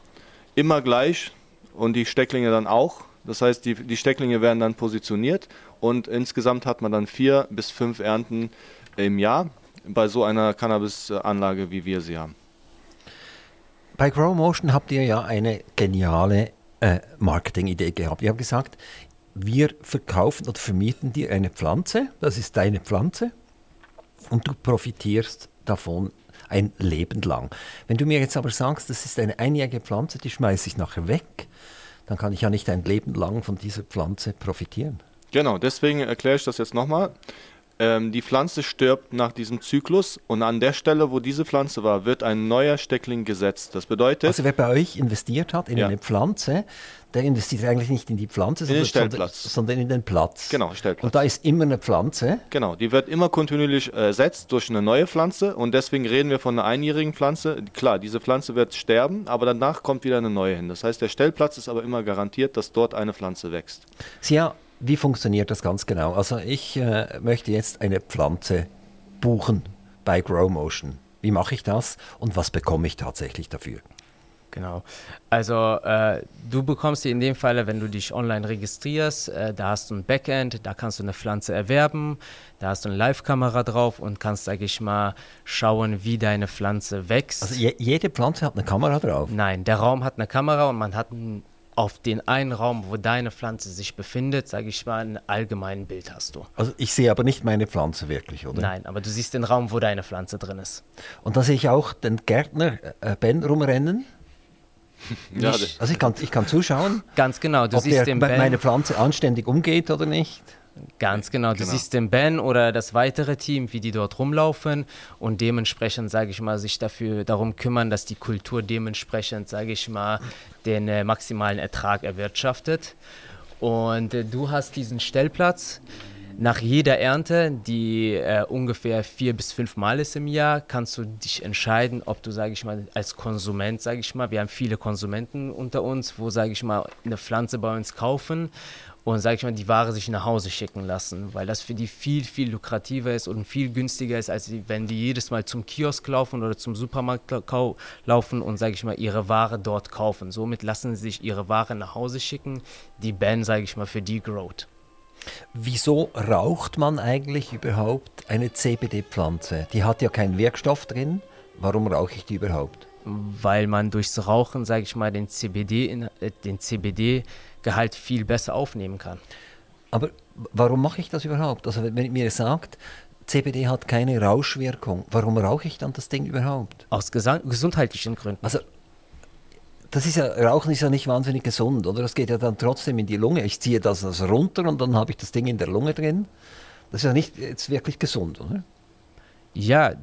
immer gleich und die Stecklinge dann auch. Das heißt, die, die Stecklinge werden dann positioniert und insgesamt hat man dann vier bis fünf Ernten im Jahr bei so einer Cannabis-Anlage, wie wir sie haben. Bei Grow Motion habt ihr ja eine geniale äh, Marketingidee gehabt. Ihr habt gesagt, wir verkaufen oder vermieten dir eine Pflanze, das ist deine Pflanze, und du profitierst davon ein Leben lang. Wenn du mir jetzt aber sagst, das ist eine einjährige Pflanze, die schmeiße ich nachher weg, dann kann ich ja nicht ein Leben lang von dieser Pflanze profitieren. Genau, deswegen erkläre ich das jetzt nochmal. Ähm, die Pflanze stirbt nach diesem Zyklus und an der Stelle, wo diese Pflanze war, wird ein neuer Steckling gesetzt. Das bedeutet, Also wer bei euch investiert hat in Ja. eine Pflanze, der investiert eigentlich nicht in die Pflanze, den sondern, sondern, in den Platz. Genau, Stellplatz. Und da ist immer eine Pflanze. genau, die wird immer kontinuierlich ersetzt durch eine neue Pflanze und deswegen reden wir von einer einjährigen Pflanze. Klar, diese Pflanze wird sterben, aber danach kommt wieder eine neue hin. Das heißt, der Stellplatz ist aber immer garantiert, dass dort eine Pflanze wächst. Sia, wie funktioniert das ganz genau? Also ich äh, möchte jetzt eine Pflanze buchen bei Grow Motion. Wie mache ich das und was bekomme ich tatsächlich dafür? Genau. Also äh, du bekommst sie in dem Fall, wenn du dich online registrierst, äh, da hast du ein Backend, da kannst du eine Pflanze erwerben, da hast du eine Live-Kamera drauf und kannst, sag ich mal, schauen, wie deine Pflanze wächst. Also je, jede Pflanze hat eine Kamera drauf. Nein, der Raum hat eine Kamera und man hat ein, auf den einen Raum, wo deine Pflanze sich befindet, sage ich mal, ein allgemeines Bild hast du. Also ich sehe aber nicht meine Pflanze wirklich, oder? Nein, aber du siehst den Raum, wo deine Pflanze drin ist. Und da sehe ich auch den Gärtner äh, Ben rumrennen. Ja, Also ich kann, ich kann zuschauen, Ganz genau, du ob siehst der den Ben. meine Pflanze anständig umgeht oder nicht. Ganz genau. Du Genau. siehst den Ben oder das weitere Team, wie die dort rumlaufen und dementsprechend, sage ich mal, sich dafür darum kümmern, dass die Kultur dementsprechend, sage ich mal, den äh, maximalen Ertrag erwirtschaftet. Und äh, du hast diesen Stellplatz. Nach jeder Ernte, die äh, ungefähr vier bis fünf Mal ist im Jahr, kannst du dich entscheiden, ob du, sage ich mal, als Konsument, sage ich mal, wir haben viele Konsumenten unter uns, wo, sage ich mal, eine Pflanze bei uns kaufen und, sage ich mal, die Ware sich nach Hause schicken lassen, weil das für die viel, viel lukrativer ist und viel günstiger ist, als wenn die jedes Mal zum Kiosk laufen oder zum Supermarkt laufen und, sage ich mal, ihre Ware dort kaufen. Somit lassen sie sich ihre Ware nach Hause schicken, die Ben, sage ich mal, für die growt. Wieso raucht man eigentlich überhaupt eine CBD-Pflanze? Die hat ja keinen Wirkstoff drin. Warum rauche ich die überhaupt? weil man durchs Rauchen, sage ich mal, den CBD, in, äh, den CBD-Gehalt viel besser aufnehmen kann. Aber warum mache ich das überhaupt? Also wenn mir sagt, CBD hat keine Rauschwirkung, warum rauche ich dann das Ding überhaupt? Aus gesundheitlichen Gründen. Also das ist ja, Rauchen ist ja nicht wahnsinnig gesund, oder? Das geht ja dann trotzdem in die Lunge. Ich ziehe das also runter und dann habe ich das Ding in der Lunge drin. Das ist ja nicht jetzt wirklich gesund, oder? Ja,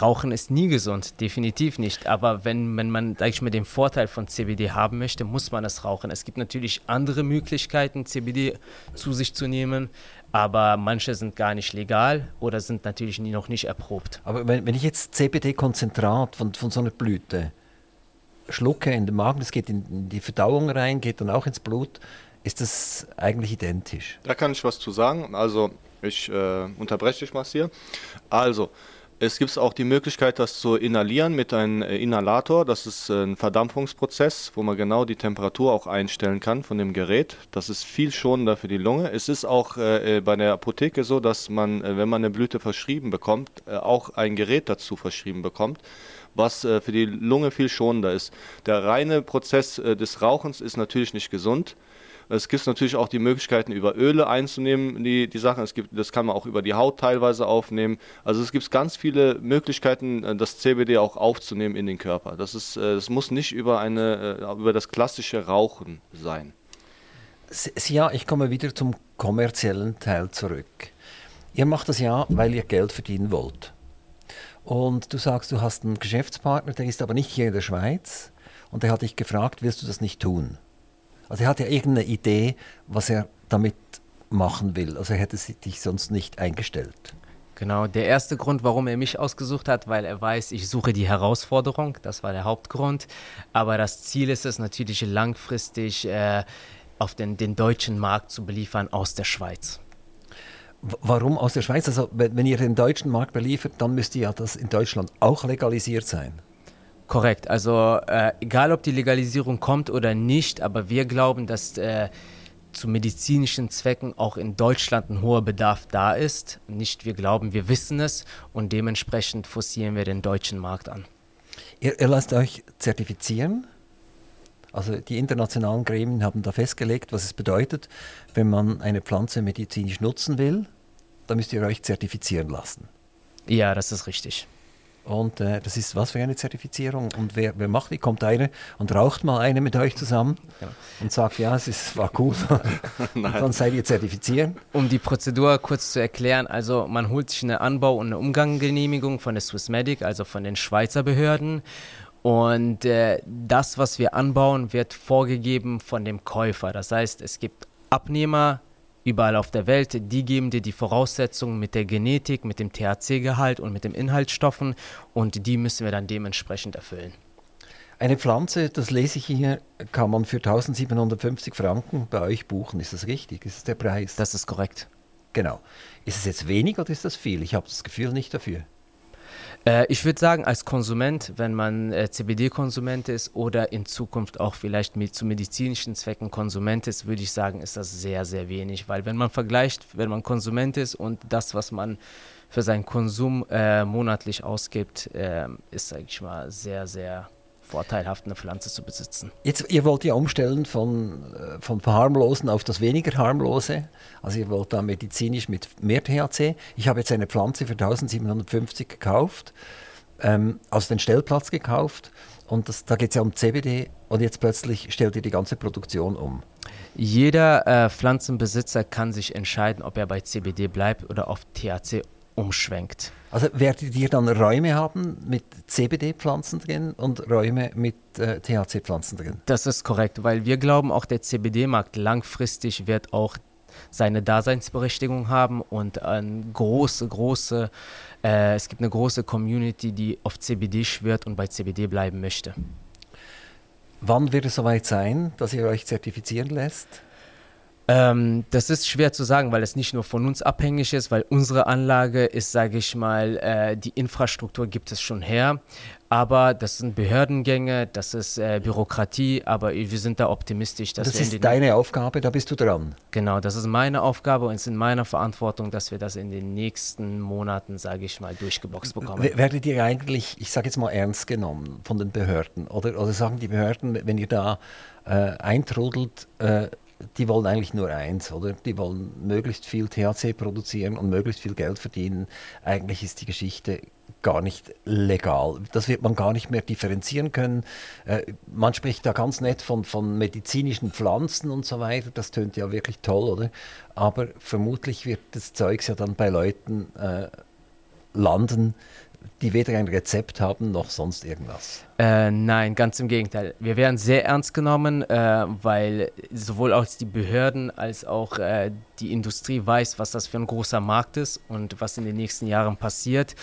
Rauchen ist nie gesund, definitiv nicht. Aber wenn, wenn man, sag ich mal, den Vorteil von CBD haben möchte, muss man es rauchen. Es gibt natürlich andere Möglichkeiten, CBD zu sich zu nehmen, aber manche sind gar nicht legal oder sind natürlich noch nicht erprobt. Aber wenn, wenn ich jetzt CBD-Konzentrat von, von so einer Blüte schlucke in den Magen, das geht in, die Verdauung rein, geht dann auch ins Blut, ist das eigentlich identisch. Da kann ich was zu sagen. Also, ich äh, unterbreche dich mal hier. Also, Es gibt auch die Möglichkeit, das zu inhalieren mit einem äh, Inhalator. Das ist äh, ein Verdampfungsprozess, wo man genau die Temperatur auch einstellen kann von dem Gerät. Das ist viel schonender für die Lunge. Es ist auch äh, bei der Apotheke so, dass man, wenn man eine Blüte verschrieben bekommt, auch ein Gerät dazu verschrieben bekommt, was für die Lunge viel schonender ist. Der reine Prozess des Rauchens ist natürlich nicht gesund. Es gibt natürlich auch die Möglichkeiten, über Öle einzunehmen, die, die Sachen. Es gibt, das kann man auch über die Haut teilweise aufnehmen. Also es gibt ganz viele Möglichkeiten, äh, das CBD auch aufzunehmen in den Körper. Das, ist, äh, das muss nicht über, eine, äh, über das klassische Rauchen sein. Ja, ich komme wieder zum kommerziellen Teil zurück. Ihr macht das ja, weil ihr Geld verdienen wollt. Und du sagst, du hast einen Geschäftspartner, der ist aber nicht hier in der Schweiz. Und der hat dich gefragt, wirst du das nicht tun? Also er hat ja irgendeine Idee, was er damit machen will. Also er hätte dich sonst nicht eingestellt. Genau, der erste Grund, warum er mich ausgesucht hat, weil er weiß, ich suche die Herausforderung, das war der Hauptgrund. Aber das Ziel ist es natürlich langfristig äh, auf den, den deutschen Markt zu beliefern aus der Schweiz. Warum aus der Schweiz? Also wenn ihr den deutschen Markt beliefert, dann müsste ja das in Deutschland auch legalisiert sein. Korrekt. Also äh, egal, ob die Legalisierung kommt oder nicht, aber wir glauben, dass äh, zu medizinischen Zwecken auch in Deutschland ein hoher Bedarf da ist. Nicht wir glauben, wir wissen es und dementsprechend forcieren wir den deutschen Markt an. Ihr, ihr lasst euch zertifizieren? Also die internationalen Gremien haben da festgelegt, was es bedeutet, wenn man eine Pflanze medizinisch nutzen will, dann müsst ihr euch zertifizieren lassen. Ja, das ist richtig. Und äh, das ist was für eine Zertifizierung? Und wer, wer macht die? Kommt einer und raucht mal eine mit euch zusammen ja. und sagt, ja, es ist, war cool. dann seid ihr zertifiziert. Um die Prozedur kurz zu erklären, also man holt sich eine Anbau- und eine Umgangsgenehmigung von der Swissmedic, also von den Schweizer Behörden. Und äh, das, was wir anbauen, wird vorgegeben von dem Käufer. Das heißt, es gibt Abnehmer, überall auf der Welt, die geben dir die Voraussetzungen mit der Genetik, mit dem THC-Gehalt und mit den Inhaltsstoffen und die müssen wir dann dementsprechend erfüllen. Eine Pflanze, das lese ich hier, kann man für 1750 Franken bei euch buchen. Ist das richtig? Ist das der Preis? Das ist korrekt. Genau. Ist es jetzt wenig oder ist das viel? Ich habe das Gefühl nicht dafür. Äh, ich würde sagen, als Konsument, wenn man äh, CBD-Konsument ist oder in Zukunft auch vielleicht mit, zu medizinischen Zwecken Konsument ist, würde ich sagen, ist das sehr, sehr wenig. Weil wenn man vergleicht, wenn man Konsument ist und das, was man für seinen Konsum äh, monatlich ausgibt, äh, ist, sage ich mal, sehr, sehr vorteilhaft, eine Pflanze zu besitzen. Jetzt, ihr wollt ja umstellen von, äh, vom Harmlosen auf das weniger harmlose. Also ihr wollt da medizinisch mit mehr THC. Ich habe jetzt eine Pflanze für 1750 gekauft, ähm, aus dem Stellplatz gekauft. Und das, da geht es ja um CBD und jetzt plötzlich stellt ihr die ganze Produktion um. Jeder äh, Pflanzenbesitzer kann sich entscheiden, ob er bei CBD bleibt oder auf THC umschwenkt. Also werdet ihr dann Räume haben mit CBD-Pflanzen drin und Räume mit äh, THC-Pflanzen drin? Das ist korrekt, weil wir glauben, auch der CBD-Markt langfristig wird auch seine Daseinsberechtigung haben und eine große, große, äh, es gibt eine große Community, die auf CBD schwört und bei CBD bleiben möchte. Wann wird es soweit sein, dass ihr euch zertifizieren lässt? Ähm, das ist schwer zu sagen, weil es nicht nur von uns abhängig ist, weil unsere Anlage ist, sage ich mal, äh, die Infrastruktur gibt es schon her. Aber das sind Behördengänge, das ist äh, Bürokratie, aber wir sind da optimistisch. Das ist deine Aufgabe, da bist du dran. Genau, das ist meine Aufgabe und es ist in meiner Verantwortung, dass wir das in den nächsten Monaten, sage ich mal, durchgeboxt bekommen. W werdet ihr eigentlich, ich sage jetzt mal, ernst genommen von den Behörden? Oder, oder sagen die Behörden, wenn ihr da äh, eintrudelt, äh, die wollen eigentlich nur eins, oder? Die wollen möglichst viel THC produzieren und möglichst viel Geld verdienen. Eigentlich ist die Geschichte gar nicht legal. Das wird man gar nicht mehr differenzieren können. Äh, man spricht da ganz nett von, von medizinischen Pflanzen und so weiter. Das tönt ja wirklich toll, oder? Aber vermutlich wird das Zeugs ja dann bei Leuten äh, landen, die weder ein Rezept haben noch sonst irgendwas. Äh, nein, ganz im Gegenteil. Wir werden sehr ernst genommen, äh, weil sowohl auch die Behörden als auch äh, die Industrie weiß, was das für ein großer Markt ist und was in den nächsten Jahren passiert.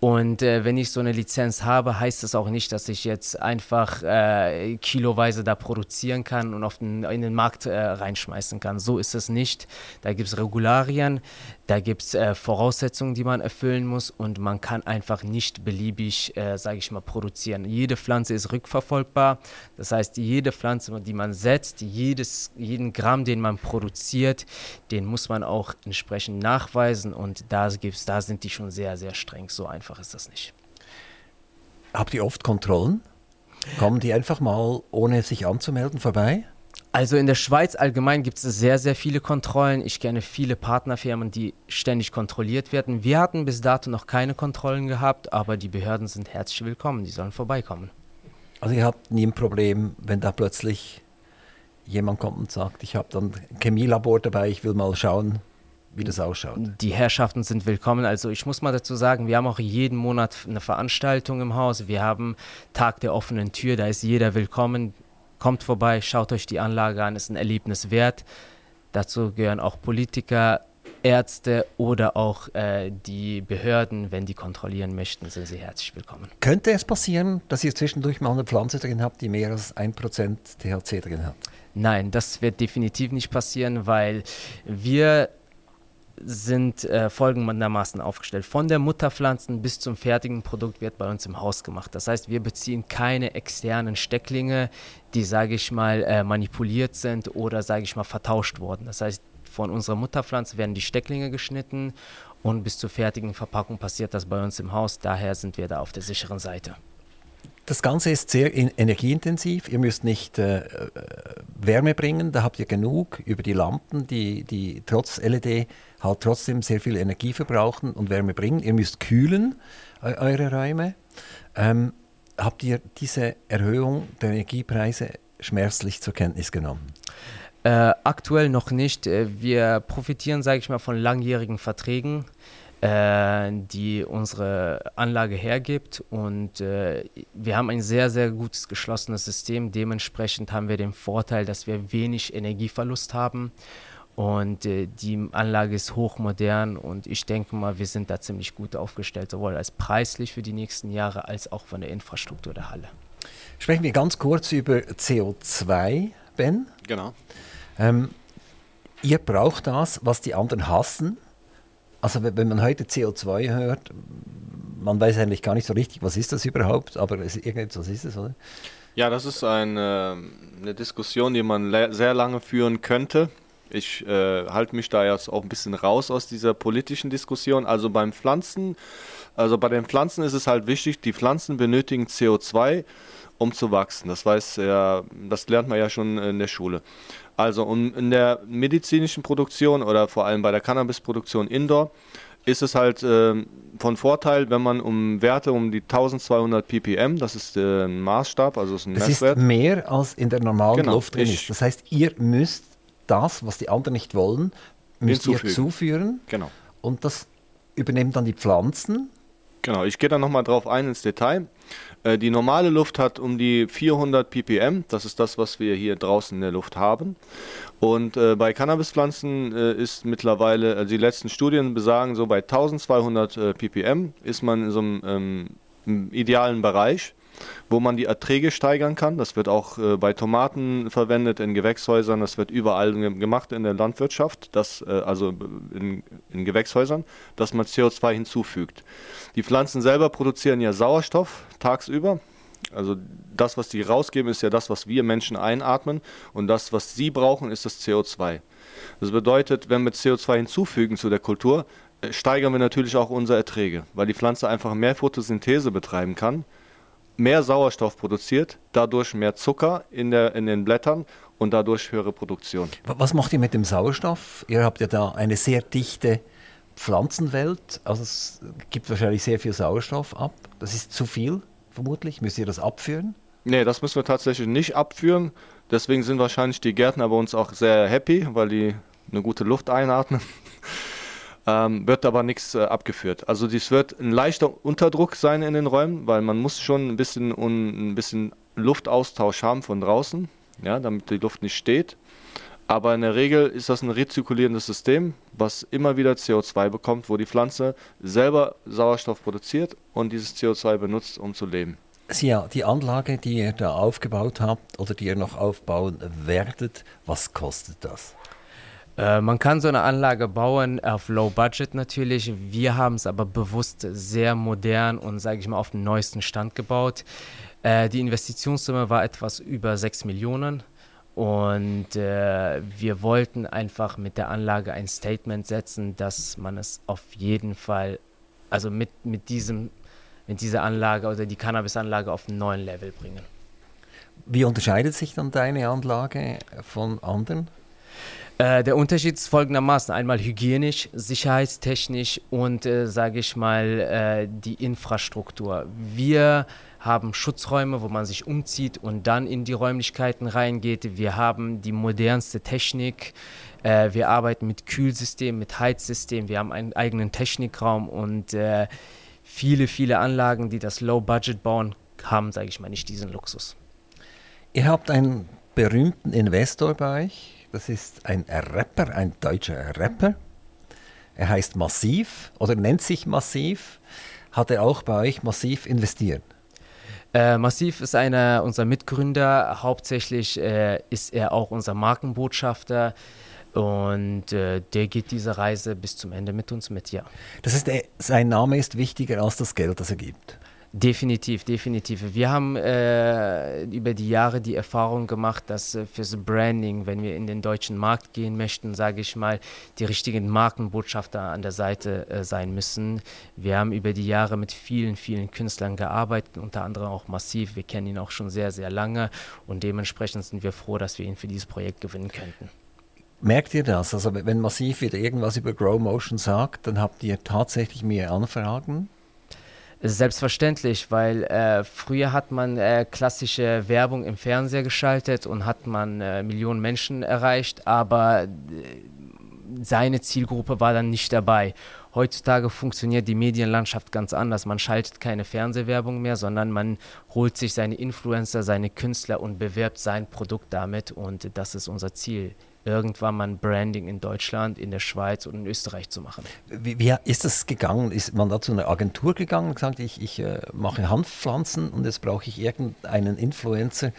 Und äh, wenn ich so eine Lizenz habe, heißt das auch nicht, dass ich jetzt einfach äh, kiloweise da produzieren kann und auf den, in den Markt reinschmeißen kann. So ist es nicht. Da gibt es Regularien, da gibt es Voraussetzungen, die man erfüllen muss und man kann einfach nicht beliebig, sage ich mal, produzieren. Jede Pflanze ist rückverfolgbar. Das heißt, jede Pflanze, die man setzt, jedes, jeden Gramm, den man produziert, den muss man auch entsprechend nachweisen und da, gibt's, da sind die schon sehr, sehr streng. So einfach ist das nicht. Habt ihr oft Kontrollen? Kommen die einfach mal, ohne sich anzumelden, vorbei? Also in der Schweiz allgemein gibt es sehr, sehr viele Kontrollen. Ich kenne viele Partnerfirmen, die ständig kontrolliert werden. Wir hatten bis dato noch keine Kontrollen gehabt, aber die Behörden sind herzlich willkommen, die sollen vorbeikommen. Also ihr habt nie ein Problem, wenn da plötzlich jemand kommt und sagt, ich habe dann ein Chemielabor dabei, ich will mal schauen, wie das ausschaut. Die Herrschaften sind willkommen. Also ich muss mal dazu sagen, wir haben auch jeden Monat eine Veranstaltung im Haus. Wir haben Tag der offenen Tür, da ist jeder willkommen. Kommt vorbei, schaut euch die Anlage an, ist ein Erlebnis wert. Dazu gehören auch Politiker, Ärzte oder auch äh, die Behörden, wenn die kontrollieren möchten, sind sie herzlich willkommen. Könnte es passieren, dass ihr zwischendurch mal eine Pflanze drin habt, die mehr als 1% THC drin hat? Nein, das wird definitiv nicht passieren, weil wir sind äh, folgendermaßen aufgestellt. Von der Mutterpflanzen bis zum fertigen Produkt wird bei uns im Haus gemacht. Das heißt, wir beziehen keine externen Stecklinge, die, sage ich mal, äh, manipuliert sind oder, sage ich mal, vertauscht wurden. Das heißt, von unserer Mutterpflanze werden die Stecklinge geschnitten und bis zur fertigen Verpackung passiert das bei uns im Haus. Daher sind wir da auf der sicheren Seite. Das Ganze ist sehr energieintensiv. Ihr müsst nicht äh, äh, Wärme bringen, da habt ihr genug über die Lampen, die, die trotz LED halt trotzdem sehr viel Energie verbrauchen und Wärme bringen. Ihr müsst kühlen äh, eure Räume. Ähm, habt ihr diese Erhöhung der Energiepreise schmerzlich zur Kenntnis genommen? Äh, aktuell noch nicht. Äh, wir profitieren, sage ich mal, von langjährigen Verträgen äh, die unsere Anlage hergibt. Und äh, wir haben ein sehr, sehr gutes geschlossenes System. Dementsprechend haben wir den Vorteil, dass wir wenig Energieverlust haben. Und äh, die Anlage ist hochmodern und ich denke mal, wir sind da ziemlich gut aufgestellt, sowohl als preislich für die nächsten Jahre als auch von der Infrastruktur der Halle. Sprechen wir ganz kurz über CO2, Ben. Genau. Ähm, ihr braucht das, was die anderen hassen, also wenn man heute CO2 hört, man weiß eigentlich gar nicht so richtig, was ist das überhaupt, aber es, irgendetwas ist es, oder? Ja, das ist eine, eine Diskussion, die man sehr lange führen könnte. Ich äh, halte mich da jetzt auch ein bisschen raus aus dieser politischen Diskussion. Also beim Pflanzen, also bei den Pflanzen ist es halt wichtig, die Pflanzen benötigen CO2, um zu wachsen. Das weiß ja, das lernt man ja schon in der Schule. Also um in der medizinischen Produktion oder vor allem bei der Cannabisproduktion Indoor ist es halt äh, von Vorteil, wenn man um Werte um die 1200 ppm, das ist äh, ein Maßstab, also ist ein das Messwert. ist mehr als in der normalen genau, Luft drin ist. Das heißt, ihr müsst das, was die anderen nicht wollen, müsst ihr zuführen. Genau. Und das übernehmen dann die Pflanzen. Genau, ich gehe da nochmal drauf ein ins Detail. Äh, die normale Luft hat um die 400 ppm, das ist das, was wir hier draußen in der Luft haben. Und äh, bei Cannabispflanzen äh, ist mittlerweile, also die letzten Studien besagen, so bei 1200 äh, ppm ist man in so einem ähm, idealen Bereich wo man die Erträge steigern kann. Das wird auch äh, bei Tomaten verwendet, in Gewächshäusern, das wird überall gemacht in der Landwirtschaft, das, äh, also in, in, Gewächshäusern, dass man CO2 hinzufügt. Die Pflanzen selber produzieren ja Sauerstoff tagsüber. Also das, was die rausgeben, ist ja das, was wir Menschen einatmen und das, was sie brauchen, ist das CO2. Das bedeutet, wenn wir CO2 hinzufügen zu der Kultur, äh, steigern wir natürlich auch unsere Erträge, weil die Pflanze einfach mehr Photosynthese betreiben kann mehr Sauerstoff produziert, dadurch mehr Zucker in, der, in den Blättern und dadurch höhere Produktion. Was macht ihr mit dem Sauerstoff? Ihr habt ja da eine sehr dichte Pflanzenwelt, also es gibt wahrscheinlich sehr viel Sauerstoff ab. Das ist zu viel, vermutlich. Müsst ihr das abführen? Nee, das müssen wir tatsächlich nicht abführen. Deswegen sind wahrscheinlich die Gärtner bei uns auch sehr happy, weil die eine gute Luft einatmen. ähm, wird aber nichts äh, abgeführt. Also dies wird ein leichter Unterdruck sein in den Räumen, weil man muss schon ein bisschen, un, ein bisschen Luftaustausch haben von draußen, ja, damit die Luft nicht steht. Aber in der Regel ist das ein rezirkulierendes System, was immer wieder CO2 bekommt, wo die Pflanze selber Sauerstoff produziert und dieses CO2 benutzt, um zu leben. Ja, die Anlage, die ihr da aufgebaut habt oder die ihr noch aufbauen werdet, was kostet das? Äh, man kann so eine Anlage bauen auf Low Budget natürlich. Wir haben es aber bewusst sehr modern und, sage ich mal, auf den neuesten Stand gebaut. Äh, die Investitionssumme war etwas über 6 Millionen. Und äh, wir wollten einfach mit der Anlage ein Statement setzen, dass man es auf jeden Fall, also mit, mit, diesem, mit dieser Anlage oder die Cannabis-Anlage auf einen neuen Level bringen. Wie unterscheidet sich dann deine Anlage von anderen? Äh, der Unterschied ist folgendermaßen: einmal hygienisch, sicherheitstechnisch und, äh, sage ich mal, äh, die Infrastruktur. Wir haben Schutzräume, wo man sich umzieht und dann in die Räumlichkeiten reingeht. Wir haben die modernste Technik. Äh, wir arbeiten mit Kühlsystem, mit Heizsystem. Wir haben einen eigenen Technikraum und äh, viele, viele Anlagen, die das Low Budget bauen, haben, sage ich mal, nicht diesen Luxus. Ihr habt einen berühmten Investor bei euch. Das ist ein Rapper, ein deutscher Rapper. Er heißt Massiv oder nennt sich Massiv. Hat er auch bei euch massiv investiert? Äh, Massiv ist einer unserer Mitgründer. Hauptsächlich äh, ist er auch unser Markenbotschafter. Und äh, der geht diese Reise bis zum Ende mit uns mit, ja. Das heißt, sein Name ist wichtiger als das Geld, das er gibt. Definitiv, definitiv. Wir haben äh, über die Jahre die Erfahrung gemacht, dass äh, fürs Branding, wenn wir in den deutschen Markt gehen möchten, sage ich mal, die richtigen Markenbotschafter an der Seite äh, sein müssen. Wir haben über die Jahre mit vielen, vielen Künstlern gearbeitet, unter anderem auch massiv. Wir kennen ihn auch schon sehr, sehr lange und dementsprechend sind wir froh, dass wir ihn für dieses Projekt gewinnen könnten. Merkt ihr das? Also wenn Massiv wieder irgendwas über Grow Motion sagt, dann habt ihr tatsächlich mehr Anfragen? Selbstverständlich, weil äh, früher hat man äh, klassische Werbung im Fernseher geschaltet und hat man äh, Millionen Menschen erreicht, aber äh, seine Zielgruppe war dann nicht dabei. Heutzutage funktioniert die Medienlandschaft ganz anders. Man schaltet keine Fernsehwerbung mehr, sondern man holt sich seine Influencer, seine Künstler und bewerbt sein Produkt damit und das ist unser Ziel irgendwann mal ein Branding in Deutschland, in der Schweiz und in Österreich zu machen. Wie, wie ist das gegangen? Ist man da zu einer Agentur gegangen und gesagt, ich, ich äh, mache Hanfpflanzen und jetzt brauche ich irgendeinen Influencer,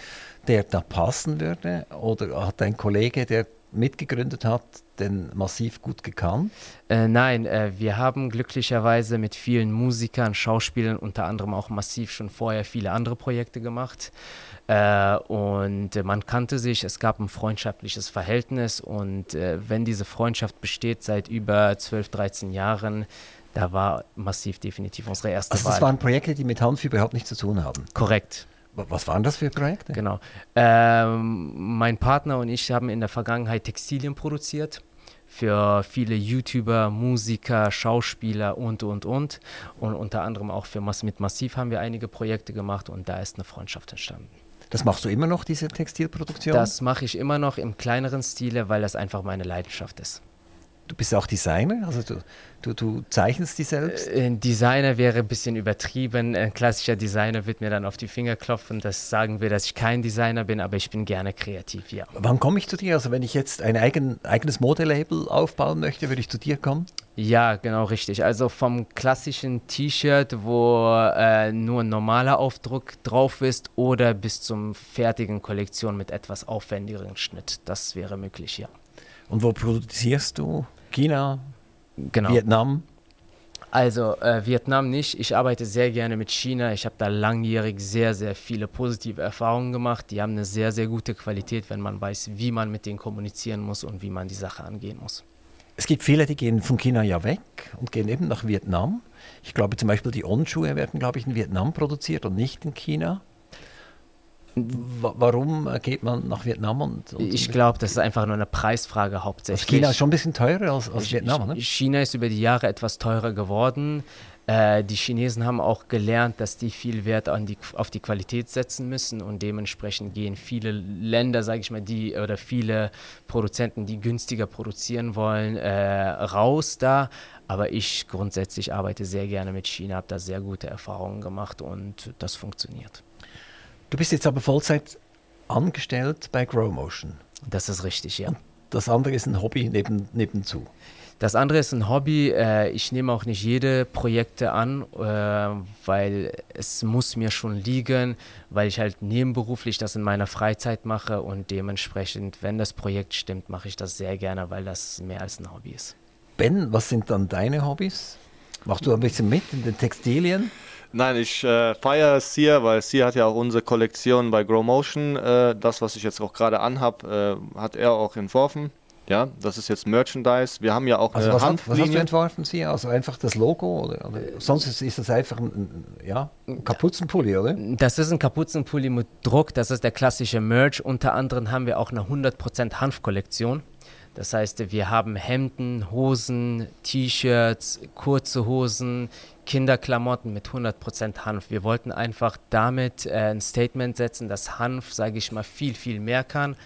der da passen würde? Oder hat ein Kollege, der mitgegründet hat, denn massiv gut gekannt? Äh, nein, äh, wir haben glücklicherweise mit vielen Musikern, Schauspielern, unter anderem auch massiv schon vorher viele andere Projekte gemacht. Äh, und man kannte sich, es gab ein freundschaftliches Verhältnis und äh, wenn diese Freundschaft besteht seit über 12, 13 Jahren, da war massiv definitiv unsere erste also Wahl. Das waren Projekte, die mit Hanf überhaupt nichts zu tun haben? Korrekt. Was waren das für Projekte? Genau. Ähm, mein Partner und ich haben in der Vergangenheit Textilien produziert für viele YouTuber, Musiker, Schauspieler und, und, und. Und unter anderem auch für mit Massiv haben wir einige Projekte gemacht und da ist eine Freundschaft entstanden. Das machst du immer noch, diese Textilproduktion? Das mache ich immer noch im kleineren Stile, weil das einfach meine Leidenschaft ist. Du bist auch Designer, also du, du, du zeichnest die selbst? Äh, ein Designer wäre ein bisschen übertrieben. Ein klassischer Designer wird mir dann auf die Finger klopfen. Das sagen wir, dass ich kein Designer bin, aber ich bin gerne kreativ, ja. Wann komme ich zu dir? Also wenn ich jetzt ein eigen, eigenes Modelabel aufbauen möchte, würde ich zu dir kommen? Ja, genau richtig. Also vom klassischen T-Shirt, wo äh, nur ein normaler Aufdruck drauf ist, oder bis zum fertigen Kollektion mit etwas aufwendigeren Schnitt. Das wäre möglich, ja. Und wo produzierst du? China, genau. Vietnam? Also äh, Vietnam nicht. Ich arbeite sehr gerne mit China. Ich habe da langjährig sehr, sehr viele positive Erfahrungen gemacht. Die haben eine sehr, sehr gute Qualität, wenn man weiß, wie man mit denen kommunizieren muss und wie man die Sache angehen muss. Es gibt viele, die gehen von China ja weg und gehen eben nach Vietnam. Ich glaube zum Beispiel die On-Schuhe werden, glaube ich, in Vietnam produziert und nicht in China. Warum geht man nach Vietnam? Und, und ich glaube, das ist einfach nur eine Preisfrage hauptsächlich. Also China ist schon ein bisschen teurer als, als Vietnam, ne? China ist über die Jahre etwas teurer geworden. Äh, die Chinesen haben auch gelernt, dass die viel Wert an die, auf die Qualität setzen müssen und dementsprechend gehen viele Länder, sage ich mal, die oder viele Produzenten, die günstiger produzieren wollen, äh, raus da. Aber ich grundsätzlich arbeite sehr gerne mit China, habe da sehr gute Erfahrungen gemacht und das funktioniert. Du bist jetzt aber Vollzeit angestellt bei GrowMotion. Das ist richtig, ja. Und das andere ist ein Hobby neben, nebenzu. Das andere ist ein Hobby. Äh, ich nehme auch nicht jede Projekte an, äh, weil es muss mir schon liegen, weil ich halt nebenberuflich das in meiner Freizeit mache und dementsprechend, wenn das Projekt stimmt, mache ich das sehr gerne, weil das mehr als ein Hobby ist. Ben, was sind dann deine Hobbys? Machst du ein bisschen mit in den Textilien? Nein, ich äh, feiere Sia, weil Sia hat ja auch unsere Kollektion bei Grow Motion. Äh, das, was ich jetzt auch gerade anhab, äh, hat er auch entworfen. Ja, das ist jetzt Merchandise. Wir haben ja auch also was, hat, was hast du entworfen, Sia? Also einfach das Logo? Oder, oder? Sonst ist, ist, das einfach ein, ja, ein Kapuzenpulli, oder? Das ist ein Kapuzenpulli mit Druck. Das ist der klassische Merch. Unter anderem haben wir auch eine 100% Hanfkollektion. Das heißt, wir haben Hemden, Hosen, T-Shirts, kurze Hosen, Kinderklamotten mit 100% Hanf. Wir wollten einfach damit äh, ein Statement setzen, dass Hanf, sage ich mal, viel, viel mehr kann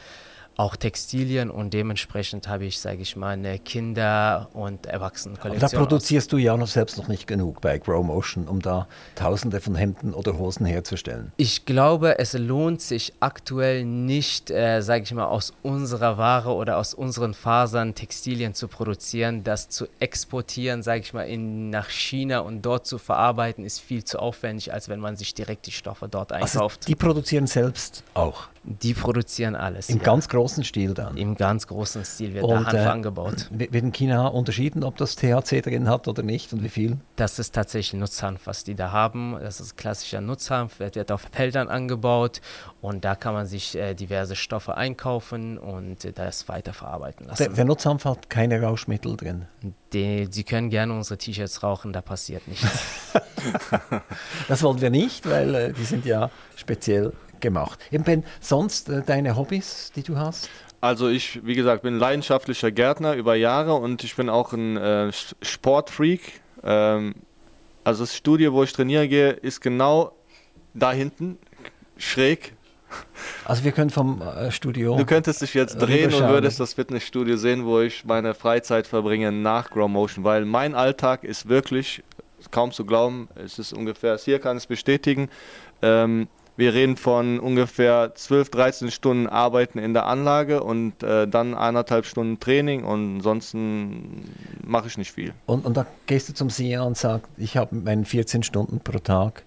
auch Textilien und dementsprechend habe ich, sage ich mal, eine Kinder- und Erwachsenenkollektion. da produzierst du ja noch selbst noch nicht genug bei Grow Motion, um da tausende von Hemden oder Hosen herzustellen. Ich glaube, es lohnt sich aktuell nicht, äh, sage ich mal, aus unserer Ware oder aus unseren Fasern Textilien zu produzieren. Das zu exportieren, sage ich mal, in, nach China und dort zu verarbeiten, ist viel zu aufwendig, als wenn man sich direkt die Stoffe dort also einkauft. Also die produzieren selbst auch? Die produzieren alles. Im ja. ganz großen Stil dann? Im ganz großen Stil wird und, da Hanf äh, angebaut. Wird in China unterschieden, ob das THC drin hat oder nicht und wie viel? Das ist tatsächlich Nutzhanf, was die da haben. Das ist klassischer Nutzhanf, wird, wird auf Feldern angebaut und da kann man sich äh, diverse Stoffe einkaufen und äh, das weiterverarbeiten lassen. Der, der Nutzhanf hat keine Rauschmittel drin? Die, Sie können gerne unsere T-Shirts rauchen, da passiert nichts. das wollen wir nicht, weil äh, die sind ja speziell gemacht. Eben, ben, sonst äh, deine Hobbys, die du hast? Also ich, wie gesagt, bin leidenschaftlicher Gärtner über Jahre und ich bin auch ein äh, Sportfreak. Ähm, also das Studio, wo ich trainieren gehe, ist genau da hinten, schräg. Also wir können vom äh, Studio. Du könntest dich jetzt drehen und würdest das Fitnessstudio sehen, wo ich meine Freizeit verbringe nach Grow Motion, weil mein Alltag ist wirklich kaum zu glauben. Es ist ungefähr, hier kann es bestätigen. Ähm, wir reden von ungefähr 12, 13 Stunden Arbeiten in der Anlage und äh, dann eineinhalb Stunden Training und ansonsten mache ich nicht viel. Und, und da gehst du zum CEO und sagst, ich habe meinen 14 Stunden pro Tag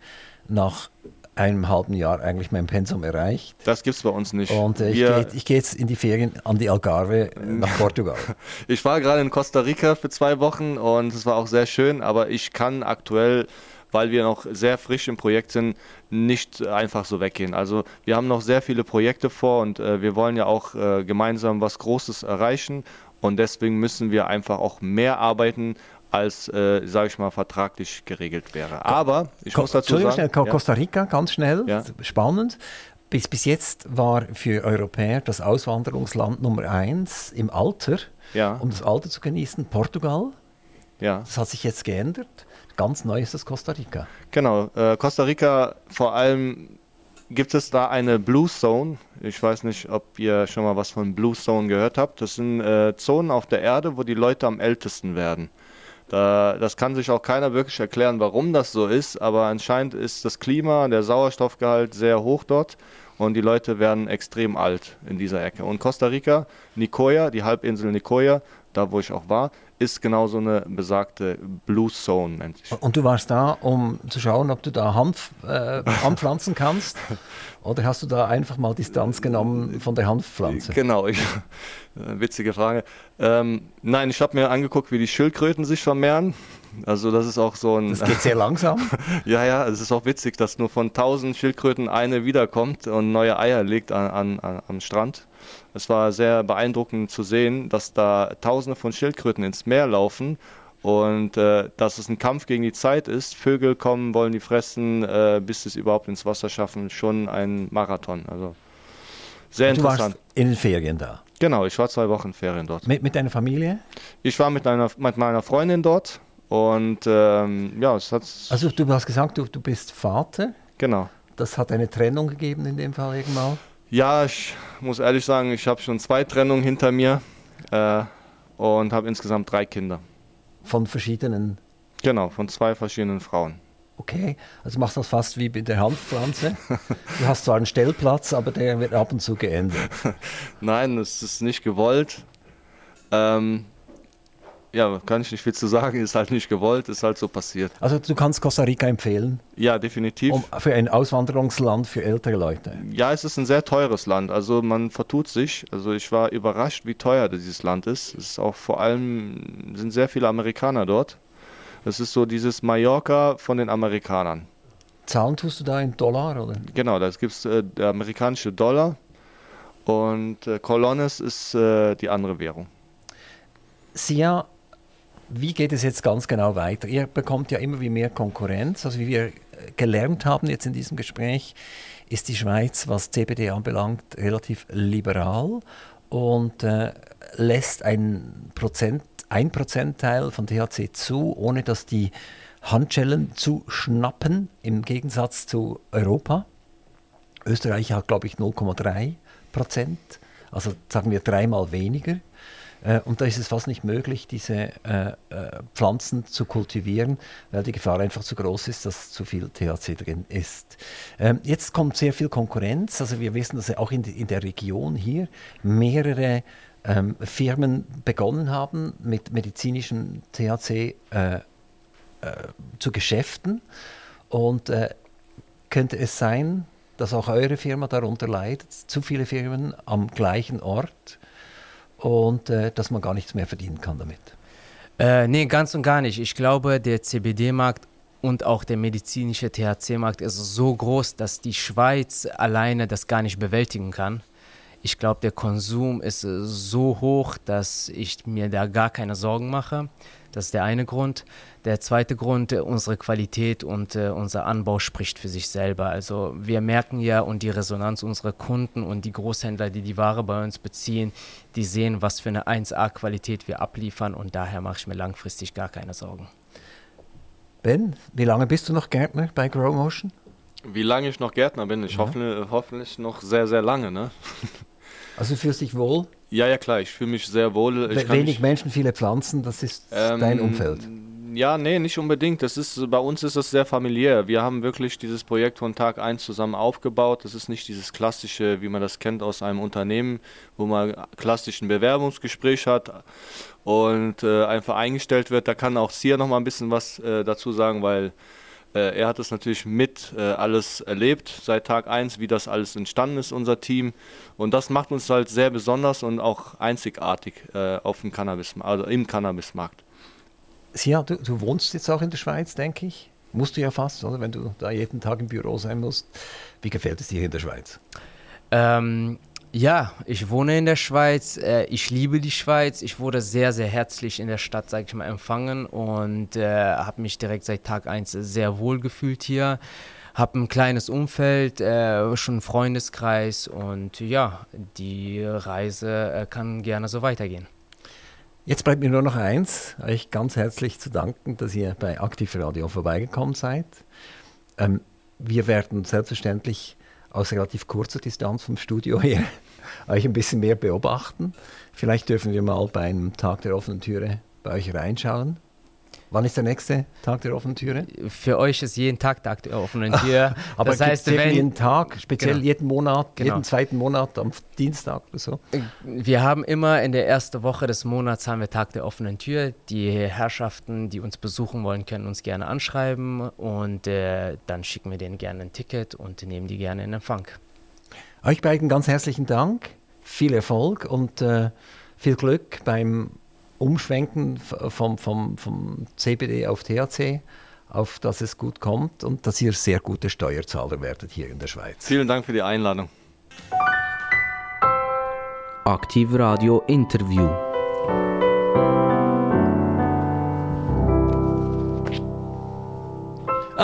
nach einem halben Jahr eigentlich mein Pensum erreicht. Das gibt es bei uns nicht. Und äh, ich gehe geh jetzt in die Ferien an die Algarve nach Portugal. ich war gerade in Costa Rica für zwei Wochen und es war auch sehr schön, aber ich kann aktuell weil wir noch sehr frisch im Projekt sind, nicht einfach so weggehen. Also wir haben noch sehr viele Projekte vor und äh, wir wollen ja auch äh, gemeinsam was Großes erreichen und deswegen müssen wir einfach auch mehr arbeiten, als, äh, sage ich mal, vertraglich geregelt wäre. Aber ich Ko muss dazu sagen... Schnell, Costa Rica, ganz schnell, ja. spannend. Bis, bis jetzt war für Europäer das Auswanderungsland Nummer eins im Alter, ja. um das Alter zu genießen, Portugal. Ja. Das hat sich jetzt geändert. Ganz neu ist es Costa Rica. Genau, äh, Costa Rica vor allem gibt es da eine Blue Zone. Ich weiß nicht, ob ihr schon mal was von Blue Zone gehört habt. Das sind äh, Zonen auf der Erde, wo die Leute am ältesten werden. Da, das kann sich auch keiner wirklich erklären, warum das so ist, aber anscheinend ist das Klima, der Sauerstoffgehalt sehr hoch dort und die Leute werden extrem alt in dieser Ecke. Und Costa Rica, Nicoya, die Halbinsel Nicoya, da wo ich auch war, ist genau so eine besagte Blue Zone. Nennt sich. Und du warst da, um zu schauen, ob du da Hanf äh, anpflanzen kannst? Oder hast du da einfach mal Distanz genommen von der Hanfpflanze? Genau, ich, äh, witzige Frage. Ähm, nein, ich habe mir angeguckt, wie die Schildkröten sich vermehren. Also das ist auch so ein... Das geht sehr langsam. ja, ja, es ist auch witzig, dass nur von 1000 Schildkröten eine wiederkommt und neue Eier legt an, an, am Strand. Es war sehr beeindruckend zu sehen, dass da Tausende von Schildkröten ins Meer laufen und äh, dass es ein Kampf gegen die Zeit ist. Vögel kommen, wollen die fressen, äh, bis sie es überhaupt ins Wasser schaffen. Schon ein Marathon. Also sehr du interessant. Warst in den Ferien da? Genau, ich war zwei Wochen Ferien dort. Mit, mit deiner Familie? Ich war mit, einer, mit meiner Freundin dort Und ähm, ja, es hat. Also du hast gesagt, du, du bist Vater. Genau. Das hat eine Trennung gegeben in dem Fall irgendwann? Ja, ich muss ehrlich sagen, ich habe schon zwei Trennungen hinter mir äh, und habe insgesamt drei Kinder. Von verschiedenen? Genau, von zwei verschiedenen Frauen. Okay, also machst du das fast wie bei der Hanfpflanze. du hast zwar einen Stellplatz, aber der wird ab und zu geändert. Nein, es ist nicht gewollt. Ähm, ja, kann ich nicht viel zu sagen, ist halt nicht gewollt, ist halt so passiert. Also du kannst Costa Rica empfehlen? Ja, definitiv. Um, für ein Auswanderungsland für ältere Leute? Ja, es ist ein sehr teures Land, also man vertut sich. Also ich war überrascht, wie teuer dieses Land ist. Es ist auch vor allem, sind sehr viele Amerikaner dort. Es ist so dieses Mallorca von den Amerikanern. Zahlen tust du da in Dollar, oder? Genau, da gibt es äh, der amerikanische Dollar und äh, Colones ist äh, die andere Währung. Sia, wie geht es jetzt ganz genau weiter? Ihr bekommt ja immer wie mehr Konkurrenz. Also wie wir gelernt haben jetzt in diesem Gespräch, ist die Schweiz, was CBD anbelangt, relativ liberal und äh, lässt ein Prozent, ein Prozentteil von THC zu, ohne dass die Handschellen zu schnappen, im Gegensatz zu Europa. Österreich hat, glaube ich, 0,3 Prozent, also sagen wir dreimal weniger. Äh, und da ist es fast nicht möglich, diese äh, äh, Pflanzen zu kultivieren, weil die Gefahr einfach zu groß ist, dass zu viel THC drin ist. Ähm, jetzt kommt sehr viel Konkurrenz. Also wir wissen, dass auch in, in der Region hier mehrere ähm, Firmen begonnen haben, mit medizinischem THC äh, äh, zu geschäften. Und äh, könnte es sein, dass auch eure Firma darunter leidet, zu viele Firmen am gleichen Ort? Und äh, dass man gar nichts mehr verdienen kann damit. Äh, nee, ganz und gar nicht. Ich glaube, der CBD-Markt und auch der medizinische THC-Markt ist so groß, dass die Schweiz alleine das gar nicht bewältigen kann. Ich glaube, der Konsum ist so hoch, dass ich mir da gar keine Sorgen mache. Das ist der eine Grund. Der zweite Grund, äh, unsere Qualität und äh, unser Anbau spricht für sich selber. Also wir merken ja und die Resonanz unserer Kunden und die Großhändler, die die Ware bei uns beziehen, die sehen, was für eine 1A-Qualität wir abliefern und daher mache ich mir langfristig gar keine Sorgen. Ben, wie lange bist du noch Gärtner bei Grow Motion? Wie lange ich noch Gärtner bin? Ich ja. hoffe, hoffentlich noch sehr, sehr lange. Ne? Also du fühlst dich wohl? Ja, ja, klar, ich fühle mich sehr wohl. Ich Wenig Menschen, viele Pflanzen, das ist ähm, dein Umfeld. Ja, nee, nicht unbedingt. Das ist, bei uns ist das sehr familiär. Wir haben wirklich dieses Projekt von Tag 1 zusammen aufgebaut. Das ist nicht dieses klassische, wie man das kennt aus einem Unternehmen, wo man klassisch ein Bewerbungsgespräch hat und äh, einfach eingestellt wird. Da kann auch Sia noch mal ein bisschen was äh, dazu sagen, weil äh, er hat es natürlich mit äh, alles erlebt seit Tag 1, wie das alles entstanden ist, unser Team. Und das macht uns halt sehr besonders und auch einzigartig äh, auf dem Cannabis, also im Cannabismarkt. Ja, du, du wohnst jetzt auch in der Schweiz, denke ich. Musst du ja fast, oder? Wenn du da jeden Tag im Büro sein musst. Wie gefällt es dir in der Schweiz? Ähm, ja, ich wohne in der Schweiz. Äh, ich liebe die Schweiz. Ich wurde sehr, sehr herzlich in der Stadt, sage ich mal, empfangen und äh, habe mich direkt seit Tag 1 sehr wohl gefühlt hier. Habe ein kleines Umfeld, äh, schon einen Freundeskreis und ja, die Reise äh, kann gerne so weitergehen. Jetzt bleibt mir nur noch eins, euch ganz herzlich zu danken, dass ihr bei Aktiv Radio vorbeigekommen seid. Ähm, wir werden selbstverständlich aus relativ kurzer Distanz vom Studio her euch ein bisschen mehr beobachten. Vielleicht dürfen wir mal beim Tag der offenen Türe bei euch reinschauen. Wann ist der nächste Tag der offenen Türe? Für euch ist jeden Tag Tag der offenen Tür. Aber das heißt, wenn, jeden Tag, speziell genau. jeden Monat, genau. jeden zweiten Monat am Dienstag oder so? Wir haben immer in der ersten Woche des Monats haben wir Tag der offenen Tür. Die Herrschaften, die uns besuchen wollen, können uns gerne anschreiben und äh, dann schicken wir denen gerne ein Ticket und nehmen die gerne in Empfang. Euch beiden ganz herzlichen Dank, viel Erfolg und äh, viel Glück beim Umschwenken vom, vom, vom CBD auf THC, auf dass es gut kommt und dass ihr sehr gute Steuerzahler werdet hier in der Schweiz. Vielen Dank für die Einladung. Aktiv Radio Interview.